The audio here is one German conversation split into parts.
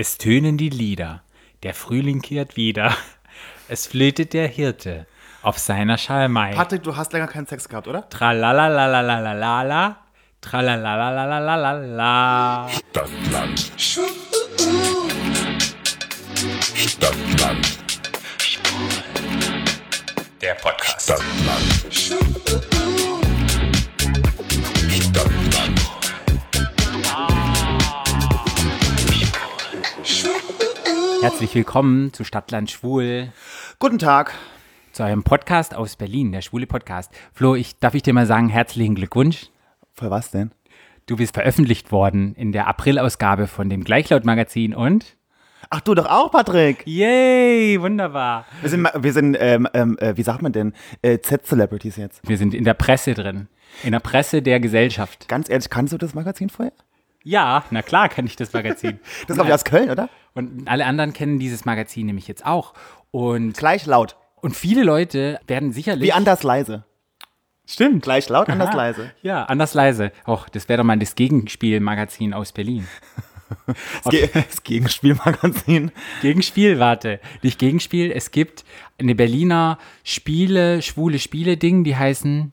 Es tönen die Lieder, der Frühling kehrt wieder. Es flötet der Hirte auf seiner Schalmei. Patrick, du hast länger keinen Sex gehabt, oder? Tralalalalalalala, tralalalalalalala. Stadtland. Stadtland. Der Podcast. Stadtland. Herzlich willkommen zu Stadtland Schwul, Guten Tag. zu einem Podcast aus Berlin, der Schwule Podcast. Flo, ich, darf ich dir mal sagen, herzlichen Glückwunsch. Für was denn? Du bist veröffentlicht worden in der Aprilausgabe von dem Gleichlaut-Magazin und? Ach, du doch auch, Patrick. Yay, wunderbar. Wir sind, wir sind ähm, ähm, äh, wie sagt man denn, äh, Z-Celebrities jetzt. Wir sind in der Presse drin. In der Presse der Gesellschaft. Ganz ehrlich, kannst du das Magazin vorher? Ja, na klar kann ich das Magazin. Das kommt ja aus Köln, oder? Und alle anderen kennen dieses Magazin nämlich jetzt auch. Und, Gleich laut. und viele Leute werden sicherlich. Wie anders leise. Stimmt. Gleich laut, anders Aha. leise. Ja, anders leise. Och, das wäre doch mal das Gegenspiel-Magazin aus Berlin. Das, Ge das Gegenspielmagazin. Gegenspiel, warte. Nicht Gegenspiel, es gibt eine Berliner Spiele, schwule Spiele-Ding, die heißen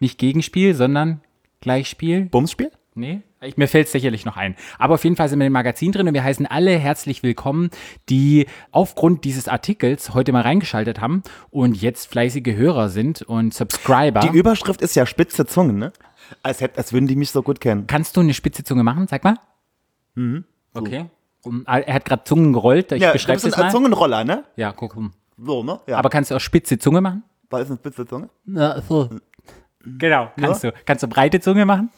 nicht Gegenspiel, sondern Gleichspiel. Bumsspiel? Nee, ich, mir fällt es sicherlich noch ein. Aber auf jeden Fall sind wir im Magazin drin und wir heißen alle herzlich willkommen, die aufgrund dieses Artikels heute mal reingeschaltet haben und jetzt fleißige Hörer sind und Subscriber. Die Überschrift ist ja spitze Zungen, ne? Als, hätt, als würden die mich so gut kennen. Kannst du eine spitze Zunge machen? Sag mal. Mhm. Okay. Um, er hat gerade Zungen gerollt. Ich Ja, du beschreibe ein mal. Zungenroller, ne? Ja, guck. rum. So, ne? Ja. Aber kannst du auch spitze Zunge machen? da ist eine spitze Zunge. Ja, so. Genau, kannst du. Kannst du breite Zunge machen?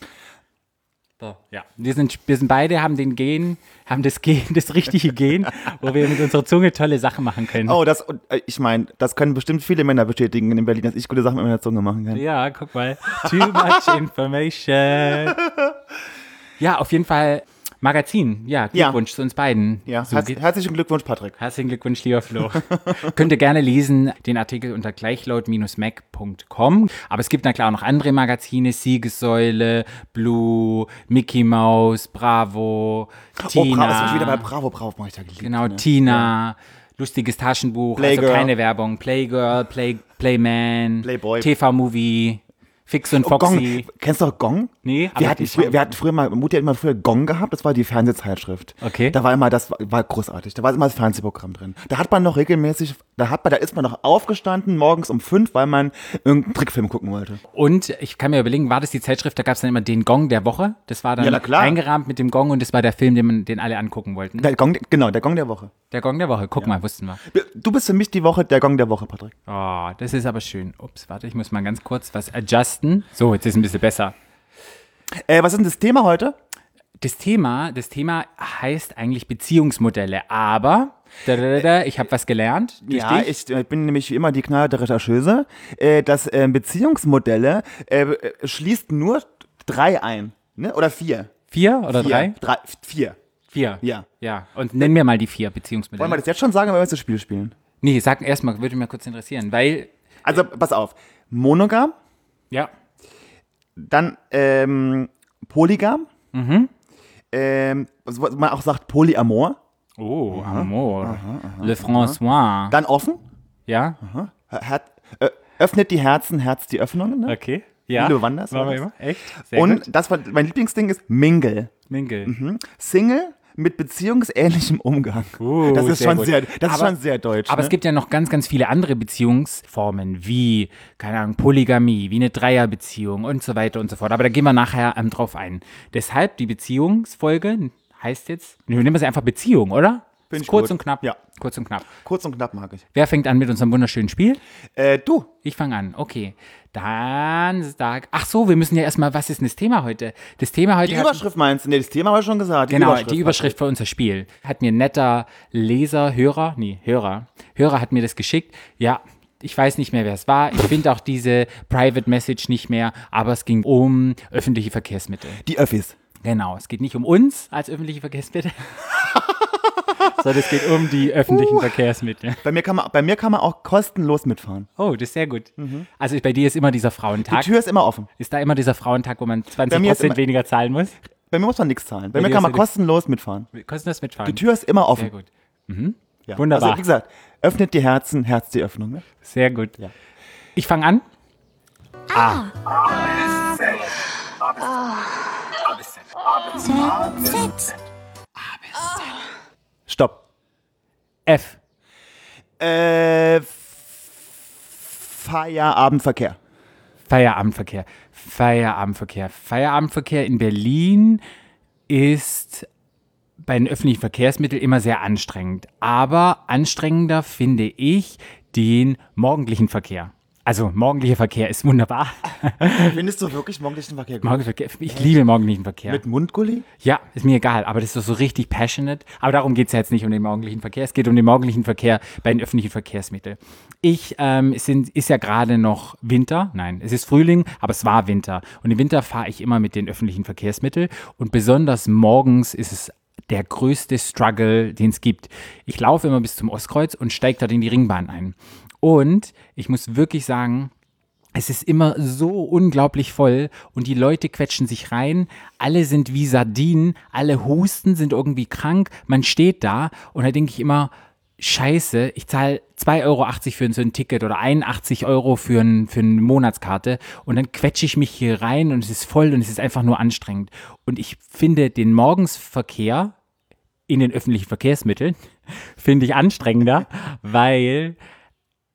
So, ja. Wir sind, wir sind beide, haben den Gen, haben das Gen, das richtige Gen, wo wir mit unserer Zunge tolle Sachen machen können. Oh, das, äh, ich meine, das können bestimmt viele Männer bestätigen in Berlin, dass ich gute Sachen mit meiner Zunge machen kann. Ja, guck mal. Too much information. Ja, auf jeden Fall Magazin. Ja, Ja. Glückwunsch zu uns beiden. Ja, so herz, herzlichen Glückwunsch, Patrick. Herzlichen Glückwunsch, lieber Flo. Könnt ihr gerne lesen, den Artikel unter gleichlaut-mac.com. Aber es gibt na klar auch noch andere Magazine, Siegessäule, Blue, Mickey Mouse, Bravo, Oh, Tina. Bravo, ist wieder bei Bravo, Bravo, mach ich da geliebt. genau, ne? Tina. Lustiges Taschenbuch, also Playgirl. keine Werbung. Playgirl, Play, Playman, Playboy. TV-Movie, Fix und Oh, Foxy. Gong. Kennst du auch Gong? Nee, wir hatten, früher, wir hatten früher mal, Mutti hat immer früher Gong gehabt, das war die Fernsehzeitschrift. Okay. Da war immer, das war, großartig, da war immer das Fernsehprogramm drin. Da hat man noch regelmäßig, da hat man, da ist man noch aufgestanden morgens um fünf, weil man irgendeinen Trickfilm gucken wollte. Und ich kann mir überlegen, war das die Zeitschrift, da gab es dann immer den Gong der Woche. Das war dann Ja, eingerahmt mit dem Gong und das war der Film, den, man, den alle angucken wollten. Der Gong, genau, der Gong der Woche. Der Gong der Woche, guck mal, wussten wir. Du bist für mich die Woche, der Gong der Woche, Patrick. Oh, das ist aber schön. Ups, warte, ich muss mal ganz kurz was adjusten. So, jetzt ist ein bisschen besser. Äh, was ist denn das Thema heute? Das Thema, das Thema heißt eigentlich Beziehungsmodelle, aber da, da, da, da, ich habe was gelernt. Ja, ich äh, bin nämlich wie immer die knallharte Rechercheuse. Äh, das äh, Beziehungsmodelle äh, äh, schließt nur drei ein. Ne? Oder vier. Vier oder vier. drei? drei? Vier. Vier. Ja. Ja. Und nenn mir mal die vier Wollen wir Beziehungsmodelle. das jetzt schon sagen, wenn wir jetzt das Spiel spielen? Nee, sag erstmal, würde mich mal kurz interessieren, weil, Also, pass auf. Monogam, ja, dann ähm, Polygam, Mhm. ähm, was man auch sagt Polyamor, Oh, Amour. Le François. dann offen, Ja? Her äh, öffnet die Herzen, Herz die Öffnungen. Ne? Okay. Ja. Lilo Wanders war War immer? Echt? Sehr Und gut. das war mein Lieblingsding ist Mingle. Mingle. Single mit beziehungsähnlichem Umgang. Uh, das ist sehr schon gut. sehr, das ist Aber- schon sehr deutsch. Aber ne? es gibt ja noch ganz, ganz viele andere Beziehungsformen, wie, keine Ahnung, Polygamie, wie eine Dreierbeziehung und so weiter und so fort. Aber da gehen wir nachher ähm, drauf ein. Deshalb die Beziehungsfolge heißt jetzt, wir nehmen es einfach Beziehung, oder? Ist ich kurz gut. und knapp. Ja. Kurz und knapp. Kurz und knapp mag ich. Wer fängt an mit unserem wunderschönen Spiel? Äh, du, Ich fange an. Okay. Dann sag. Ach so, wir müssen ja erstmal, was ist denn das Thema heute? Das Thema heute die Überschrift meinst du? Nee, das Thema haben wir schon gesagt. Genau, Überschrift. die Überschrift für unser Spiel. Hat mir ein netter Leser, Hörer, nee, Hörer, Hörer hat mir das geschickt. Ja, ich weiß nicht mehr, wer es war. Ich finde auch diese Private Message nicht mehr, aber es ging um öffentliche Verkehrsmittel. Die Öffis. Genau, es geht nicht um uns als öffentliche Verkehrsmittel, sondern es geht um die öffentlichen Verkehrsmittel. Bei mir, kann man, bei mir kann man auch kostenlos mitfahren. Oh, das ist sehr gut. Also bei dir ist immer dieser Die Frauentag. Tür ist immer offen. Ist da immer dieser Frauentag, wo man 20 mir ist Prozent immer- weniger zahlen muss? Bei mir muss man nichts zahlen. Bei, Bei mir kann man kostenlos mitfahren. Kostenlos mitfahren. Die Tür ist immer offen. Sehr gut. Mhm. Ja. Wunderbar. Also, wie gesagt, öffnet die Herzen, Herz die Öffnung. Ne? Sehr gut. Ja. Ich fange an. Z, Z, F. Äh, Feierabendverkehr. Feierabendverkehr. Feierabendverkehr. Feierabendverkehr in Berlin ist bei den öffentlichen Verkehrsmitteln immer sehr anstrengend. Aber anstrengender finde ich den morgendlichen Verkehr. Also morgendlicher Verkehr ist wunderbar. Findest du wirklich morgendlichen Verkehr gut? Morgenverkehr, ich liebe morgendlichen Verkehr. Mit Mundgulli? Ja, ist mir egal, aber das ist so richtig passionate. Aber darum geht es ja jetzt nicht um den morgendlichen Verkehr. Es geht um den morgendlichen Verkehr bei den öffentlichen Verkehrsmitteln. Ich, ähm, es sind, ist ja gerade noch Winter. Nein, es ist Frühling, aber es war Winter. Und im Winter fahre ich immer mit den öffentlichen Verkehrsmitteln. Und besonders morgens ist es der größte Struggle, den es gibt. Ich laufe immer bis zum Ostkreuz und steige dort in die Ringbahn ein. Und ich muss wirklich sagen, es ist immer so unglaublich voll und die Leute quetschen sich rein. Alle sind wie Sardinen, alle husten, sind irgendwie krank. Man steht da und da denke ich immer, Scheiße, ich zahle 2,80 Euro für so ein Ticket oder 81 Euro für, ein, für eine Monatskarte und dann quetsche ich mich hier rein und es ist voll und es ist einfach nur anstrengend. Und ich finde den Morgensverkehr in den öffentlichen Verkehrsmitteln finde ich anstrengender, weil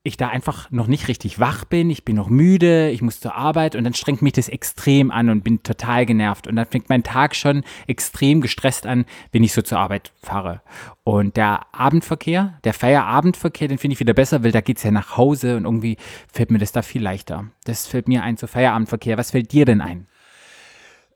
ich da einfach noch nicht richtig wach bin, ich bin noch müde, ich muss zur Arbeit und dann strengt mich das extrem an und bin total genervt. Und dann fängt mein Tag schon extrem gestresst an, wenn ich so zur Arbeit fahre. Und der Abendverkehr, der Feierabendverkehr, den finde ich wieder besser, weil da geht es ja nach Hause und irgendwie fällt mir das da viel leichter. Das fällt mir ein, so Feierabendverkehr. Was fällt dir denn ein?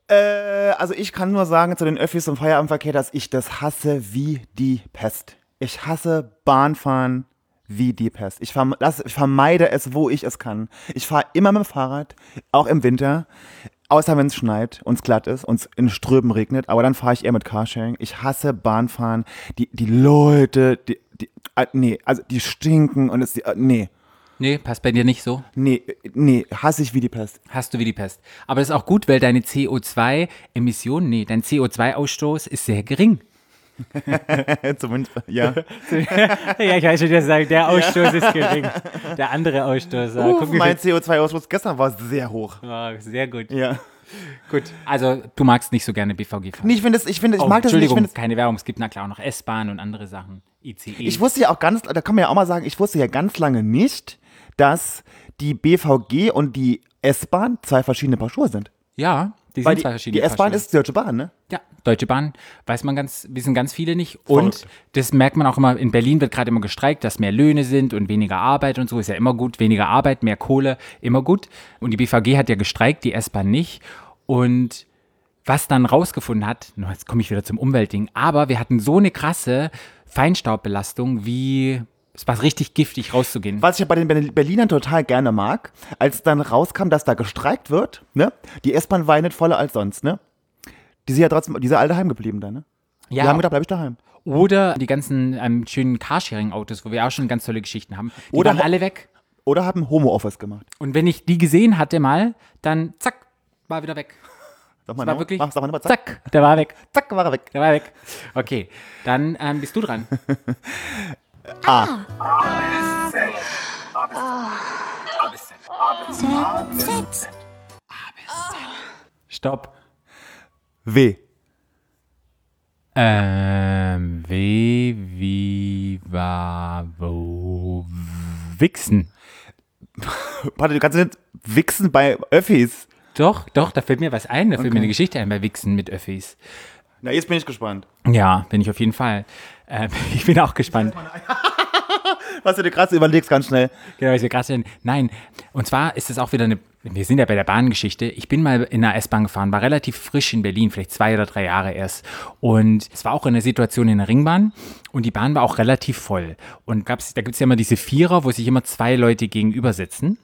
Äh, also ich kann nur sagen zu den Öffis und Feierabendverkehr, dass ich das hasse wie die Pest. Ich hasse Bahnfahren wie die Pest. Ich, verm das, ich vermeide es, wo ich es kann. Ich fahre immer mit dem Fahrrad, auch im Winter. Außer wenn es schneit und es glatt ist und es in Strömen regnet, aber dann fahre ich eher mit Carsharing. Ich hasse Bahnfahren. Die, die Leute, die, die, äh, nee, also die stinken und es, äh, nee, Nee, passt bei dir nicht so? nee, nee, hasse ich wie die Pest. Hast du wie die Pest. Aber das ist auch gut, weil deine CO2-Emissionen, nee, dein CO2-Ausstoß ist sehr gering. Zumindest, ja. ja, ich weiß schon, dass sagen, der Ausstoß ist gering. Der andere Ausstoß. Uh, Uff, mein CO2-Ausstoß gestern war sehr hoch. oh, sehr gut. Ja. Gut. Also, du magst nicht so gerne BVG fahren. Nee, ich finde es, ich finde, ich oh, mag das nicht. Ich, Entschuldigung, finde es, keine Werbung. Es gibt na klar auch noch S-Bahn und andere Sachen. ICE. ich wusste ja auch ganz, da kann man ja auch mal sagen, ich wusste ja ganz lange nicht, dass die BVG und die S-Bahn zwei verschiedene Paar Schuhe sind. Ja, die Weil sind die, zwei die verschiedene S-Bahn Paar Schuhe. ist die Deutsche Bahn, ne? Ja, Deutsche Bahn, weiß man ganz, wissen ganz viele nicht. Und Verrückt. das merkt man auch immer, in Berlin wird gerade immer gestreikt, dass mehr Löhne sind und weniger Arbeit und so, ist ja immer gut. Weniger Arbeit, mehr Kohle, immer gut. Und die BVG hat ja gestreikt, die S-Bahn nicht. Und was dann rausgefunden hat, jetzt komme ich wieder zum Umweltding, aber wir hatten so eine krasse Feinstaubbelastung, wie es war richtig giftig rauszugehen. Was ich ja bei den Berl- Berlinern total gerne mag, als dann rauskam, dass da gestreikt wird, ne? Die S-Bahn war ja nicht voller als sonst, ne? Die sind ja trotzdem, die sind alle daheim geblieben da, ne? Die haben gedacht, bleib ich daheim. Oder die ganzen ähm, schönen Carsharing-Autos, wo wir auch schon ganz tolle Geschichten haben. Die Oder waren alle weg. Oder haben Homo-Office gemacht. Und wenn ich die gesehen hatte mal, dann zack, war wieder weg. Sag mal, war noch- wirklich- mach, sag mal nochmal, zack, Zack, der war weg. zack, war er weg. Der war weg. Okay, dann ähm, bist du dran. Z, Z, Stopp. W. Ähm, wie, wie, war, wo, wichsen. Warte, du kannst nicht wichsen bei Öffis. Doch, doch, da fällt mir was ein. Da fällt mir eine Geschichte ein bei Wichsen mit Öffis. Na, jetzt bin ich gespannt. Ja, bin ich auf jeden Fall. Ähm, ich bin auch gespannt. Was du dir gerade überlegst, ganz schnell. Genau, wir gerade. Nein, und zwar ist es auch wieder eine, wir sind ja bei der Bahngeschichte. Ich bin mal in einer S-Bahn gefahren, war relativ frisch in Berlin, vielleicht zwei oder drei Jahre erst. Und es war auch eine Situation in der Ringbahn und die Bahn war auch relativ voll. Und gab's, da gibt es ja immer diese Vierer, wo sich immer zwei Leute gegenüber sitzen.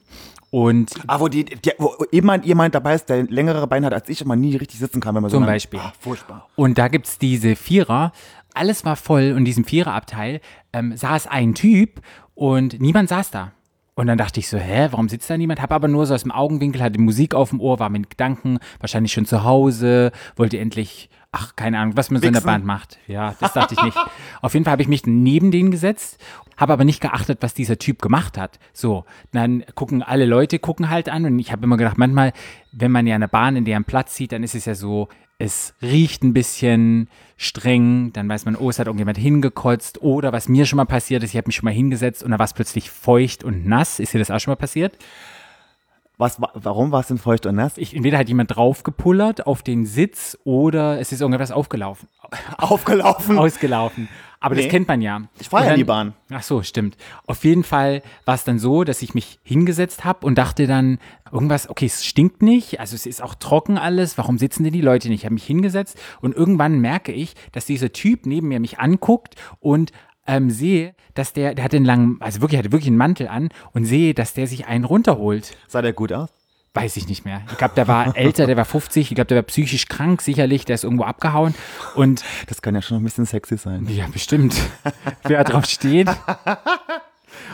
Und Ah, wo, die, die, wo jemand, jemand dabei ist, der längere Beine hat als ich und man nie richtig sitzen kann, wenn man so Zum Beispiel. Ah, furchtbar. Und da gibt es diese Vierer. Alles war voll und in diesem Viererabteil ähm, saß ein Typ und niemand saß da. Und dann dachte ich so, hä, warum sitzt da niemand? Hab aber nur so aus dem Augenwinkel, hatte Musik auf dem Ohr, war mit Gedanken, wahrscheinlich schon zu Hause, wollte endlich, ach, keine Ahnung, was man so in der. Band macht. Ja, das dachte ich nicht. auf jeden Fall habe ich mich neben den gesetzt, habe aber nicht geachtet, was dieser Typ gemacht hat. So, dann gucken alle Leute, gucken halt an und ich habe immer gedacht, manchmal, wenn man ja eine Bahn in deren Platz sieht, dann ist es ja so, es riecht ein bisschen streng, dann weiß man, oh, es hat irgendjemand hingekotzt. Oder was mir schon mal passiert ist, ich habe mich schon mal hingesetzt und da war es plötzlich feucht und nass. Ist dir das auch schon mal passiert? Was, wa- warum war es denn feucht und nass? Ich, entweder hat jemand draufgepullert auf den Sitz oder es ist irgendwas aufgelaufen. Aufgelaufen. Ausgelaufen. Aber das Nee. kennt man ja. Ich fahr Und ja die Bahn. Ach so, stimmt. Auf jeden Fall war es dann so, dass ich mich hingesetzt habe und dachte dann, irgendwas, okay, es stinkt nicht, also es ist auch trocken alles, warum sitzen denn die Leute nicht? Ich habe mich hingesetzt und irgendwann merke ich, dass dieser Typ neben mir mich anguckt und ähm, sehe, dass der, der hat den langen, also wirklich, hatte wirklich einen Mantel an und sehe, dass der sich einen runterholt. Sah der gut aus? Weiß ich nicht mehr. Ich glaube, der war älter, der war 50, ich glaube, der war psychisch krank, sicherlich, der ist irgendwo abgehauen und Das kann ja schon ein bisschen sexy sein. ja, bestimmt. Wer drauf steht.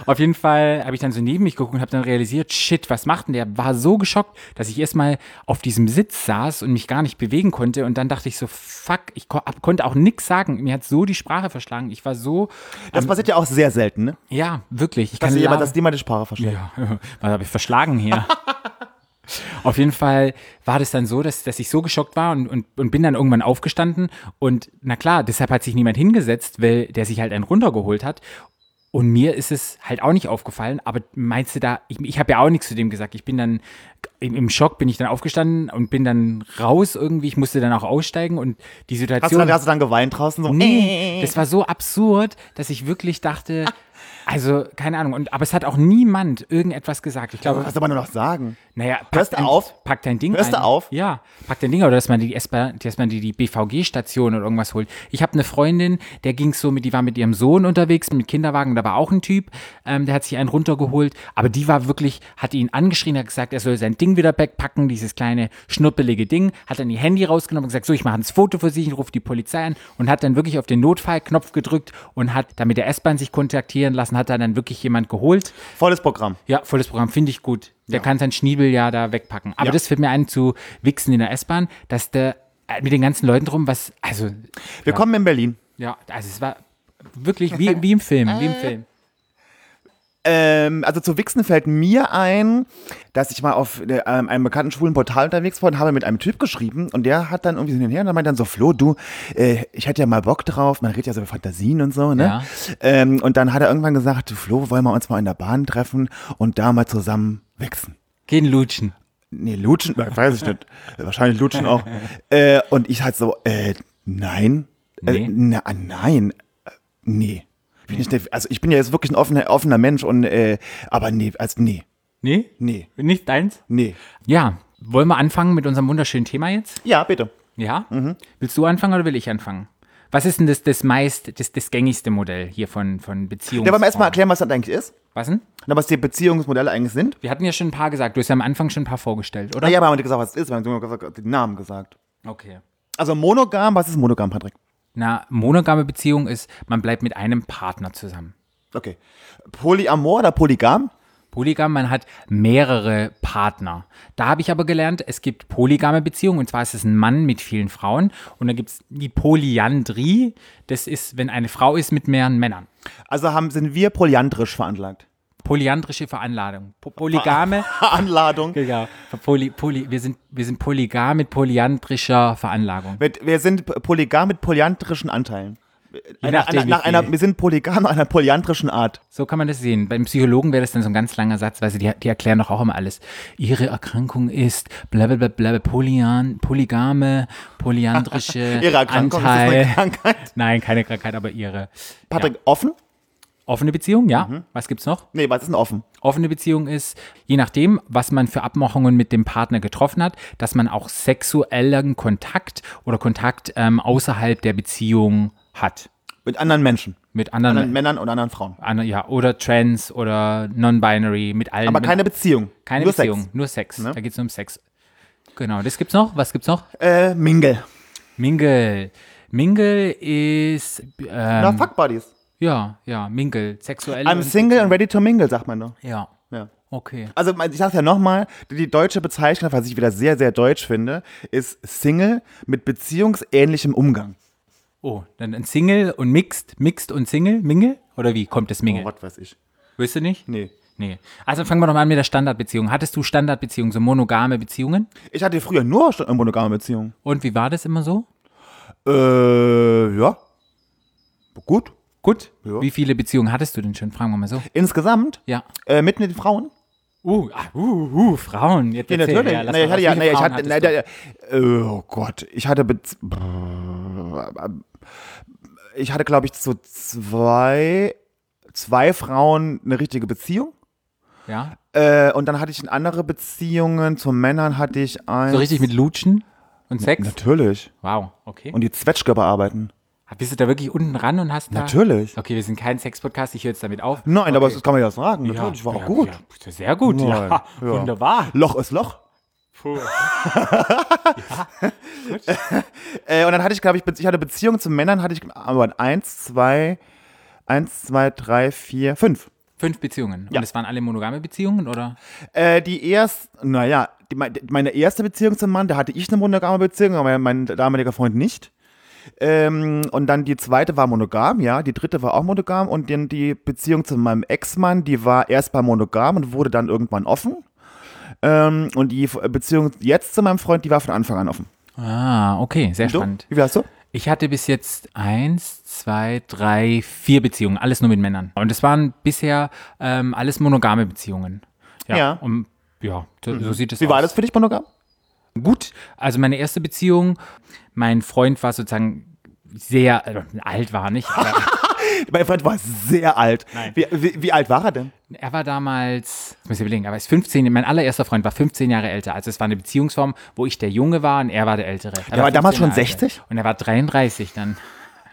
Auf jeden Fall habe ich dann so neben mich geguckt und habe dann realisiert, shit, was macht denn der? War so geschockt, dass ich erstmal auf diesem Sitz saß und mich gar nicht bewegen konnte. Und dann dachte ich so, fuck, ich ko konnte auch nichts sagen. Mir hat so die Sprache verschlagen. Ich war so, Das passiert ja auch sehr selten, ne? ja, wirklich. Ich Dass, kann jemand, dass niemand die Sprache versteht. ja, was habe ich verschlagen hier? Auf jeden Fall war das dann so, dass, dass ich so geschockt war und, und, und bin dann irgendwann aufgestanden. Und na klar, deshalb hat sich niemand hingesetzt, weil der sich halt einen runtergeholt hat. Und mir ist es halt auch nicht aufgefallen, aber meinst du da, ich, ich habe ja auch nichts zu dem gesagt. Ich bin dann im, Schock, bin ich dann aufgestanden und bin dann raus irgendwie. Ich musste dann auch aussteigen und die Hast du, Situation. dann, hast du dann geweint draußen? So, Nee, das war so absurd, dass ich wirklich dachte, also keine Ahnung. Und, aber es hat auch niemand irgendetwas gesagt. Ich glaube, Was soll man nur noch sagen? Naja, pack Hörst du dein, auf? Pack dein Ding Hörst du auf? Ja, pack dein Ding oder dass man die S-Bahn, dass man die, die BVG-Station oder irgendwas holt. Ich habe eine Freundin, der ging so mit, die war mit ihrem Sohn unterwegs, mit Kinderwagen, da war auch ein Typ, ähm, der hat sich einen runtergeholt, aber die war wirklich, hat ihn angeschrien, hat gesagt, er soll sein Ding wieder wegpacken, dieses kleine schnuppelige Ding, hat dann ihr Handy rausgenommen und gesagt, so, ich mache ein Foto für sie, ich rufe die Polizei an und hat dann wirklich auf den Notfallknopf gedrückt und hat damit der S-Bahn sich kontaktieren lassen, hat dann, dann wirklich jemand geholt. Volles Programm. Ja, volles Programm, finde ich gut. Der kann sein Schniebel ja da wegpacken. Aber Ja. das fällt mir ein zu wichsen in der S-Bahn, dass der äh, mit den ganzen Leuten drum, was, also, Willkommen in Berlin. ja, also es war wirklich wie, wie im Film, wie im Film. Ähm, also zu Wichsen fällt mir ein, dass ich mal auf äh, einem bekannten schwulen Portal unterwegs war und habe mit einem Typ geschrieben und der hat dann irgendwie so hin und her und dann so, Flo, du, äh, ich hätte ja mal Bock drauf, man redet ja so über Fantasien und so, ne? Ja. Ähm, und dann hat er irgendwann gesagt, Flo, wollen wir uns mal in der Bahn treffen und da mal zusammen wichsen. Gehen lutschen. Nee, Lutschen, äh, weiß ich nicht. Äh, Wahrscheinlich Lutschen auch. Äh, und ich halt so, äh, nein. Nee. Äh, na, nein. Äh, nee. Bin ich nicht, also ich bin ja jetzt wirklich ein offener, offener Mensch und, äh, aber nee, also nee, Nee? nee, Nicht deins? nee. Ja, wollen wir anfangen mit unserem wunderschönen Thema jetzt? Ja, bitte. Ja? Willst du anfangen oder will ich anfangen? Was ist denn das, das meist, das, das gängigste Modell hier von, von Beziehungen? Ja, wollen wir erstmal erklären, was das eigentlich ist? Was denn? Na, was die Beziehungsmodelle eigentlich sind? Wir hatten ja schon ein paar gesagt. Du hast ja am Anfang schon ein paar vorgestellt, oder? Na ja, aber haben wir nicht gesagt, was es ist, wir haben nur gesagt, den Namen gesagt. Okay. Also monogam, was ist monogam, Patrick? Na, monogame Beziehung ist, man bleibt mit einem Partner zusammen. Okay. Polyamor oder polygam? Polygam, man hat mehrere Partner. Da habe ich aber gelernt, es gibt polygame Beziehungen und zwar ist es ein Mann mit vielen Frauen und dann gibt es die Polyandrie, das ist, wenn eine Frau ist mit mehreren Männern. Also haben, sind wir polyandrisch veranlagt. Polyandrische Veranladung. Po Polygame, Anladung. genau. Poly, poly, wir, sind, wir sind polygam mit polyandrischer Veranlagung. Mit, wir sind polygam mit polyandrischen Anteilen. Einer, nachdem, einer, nach einer, wir sind polygam einer polyandrischen Art. So kann man das sehen. Beim Psychologen wäre das dann so ein ganz langer Satz, weil sie, die, die erklären doch auch immer alles. Ihre Erkrankung ist blablabla, bla, Polyan, polygame, polyandrische Ihre Erkrankung, ist Anteil. eine Krankheit? Nein, keine Krankheit, aber ihre. Patrick, offen? Offene Beziehung, ja. Mhm. Was gibt's noch? Nee, was ist denn offen? Offene Beziehung ist, je nachdem, was man für Abmachungen mit dem Partner getroffen hat, dass man auch sexuellen Kontakt oder Kontakt ähm, außerhalb der Beziehung hat. Mit anderen Menschen. Mit anderen, Anderen Männern und anderen Frauen. Ander- ja, oder Trans oder Non-Binary, mit allen. Aber keine Beziehung. keine Nur Beziehung, Sex. nur Sex. Ne? Da geht es nur um Sex. Genau, das gibt's noch. Was gibt's noch? Äh, Mingle. Mingle. Mingle ist. Na, Ähm, Fuck Buddies. Ja, ja, Mingle. Sexuell. I'm single and ready to mingle, sagt man doch. Ja. Okay. Also ich sag's ja nochmal, die deutsche Bezeichnung, was ich wieder sehr, sehr deutsch finde, ist Single mit beziehungsähnlichem Umgang. Oh, dann ein Single und Mixed, Mixed und Single, Mingle? Oder wie kommt das Mingle? Oh, was weiß ich. Weißt du nicht? Nee. Nee. Also fangen wir doch mal an mit der Standardbeziehung. Hattest du Standardbeziehungen, so monogame Beziehungen? Ich hatte früher nur monogame Beziehung. Und wie war das immer so? Äh, ja. Gut. Gut. Ja. Wie viele Beziehungen hattest du denn schon? Fragen wir mal so. Insgesamt, Ja. äh, mit den Frauen? Uh, ah, uh, uh, Frauen. Jetzt Ja, natürlich. Ja, nee, ich hatte ja, viele ich hatte, der, oh Gott, ich hatte, Bez ich hatte, glaube ich, so zwei, zwei Frauen eine richtige Beziehung. Ja. Äh, und dann hatte ich in andere Beziehungen, zu Männern hatte ich ein. So richtig mit Lutschen und Sex? Natürlich. Wow, okay. Und die Zwetschge bearbeiten. Bist du da wirklich unten ran und hast da... Natürlich. Okay, wir sind kein Sex-Podcast, ich höre jetzt damit auf. Nein, aber okay. das kann man ja sagen. Natürlich, war auch ja, gut. Ja, sehr gut, Nein, ja. ja. Wunderbar. Loch ist Loch. äh, und dann hatte ich, glaube ich, ich hatte Beziehungen zu Männern, hatte ich aber eins, zwei, eins, zwei, drei, vier, fünf. Fünf Beziehungen. Ja. Und es waren alle monogame Beziehungen, oder? Äh, die erste, naja, meine erste Beziehung zum Mann, da hatte ich eine monogame Beziehung, aber mein damaliger Freund nicht. Ähm, und dann die zweite war monogam, ja, die dritte war auch monogam und dann die Beziehung zu meinem Ex-Mann, die war erst mal monogam und wurde dann irgendwann offen. Ähm, und die Beziehung jetzt zu meinem Freund, die war von Anfang an offen. Ah, okay, sehr spannend. Wie warst du? Ich hatte bis jetzt eins, zwei, drei, vier Beziehungen, alles nur mit Männern. Und es waren bisher ähm, alles monogame Beziehungen. Ja. Und, ja, so, so sieht es Wie aus. war das für dich monogam? Gut, also meine erste Beziehung, mein Freund war sozusagen sehr, äh, alt war nicht, Mein Freund war sehr alt. Wie, wie, wie alt war er denn? er war damals, ich muss ich überlegen, aber er ist 15, mein allererster Freund war 15 Jahre älter. Also es war eine Beziehungsform, wo ich der Junge war und er war der Ältere. Er war damals 15 schon Jahre alt. 60? Und er war 33 dann.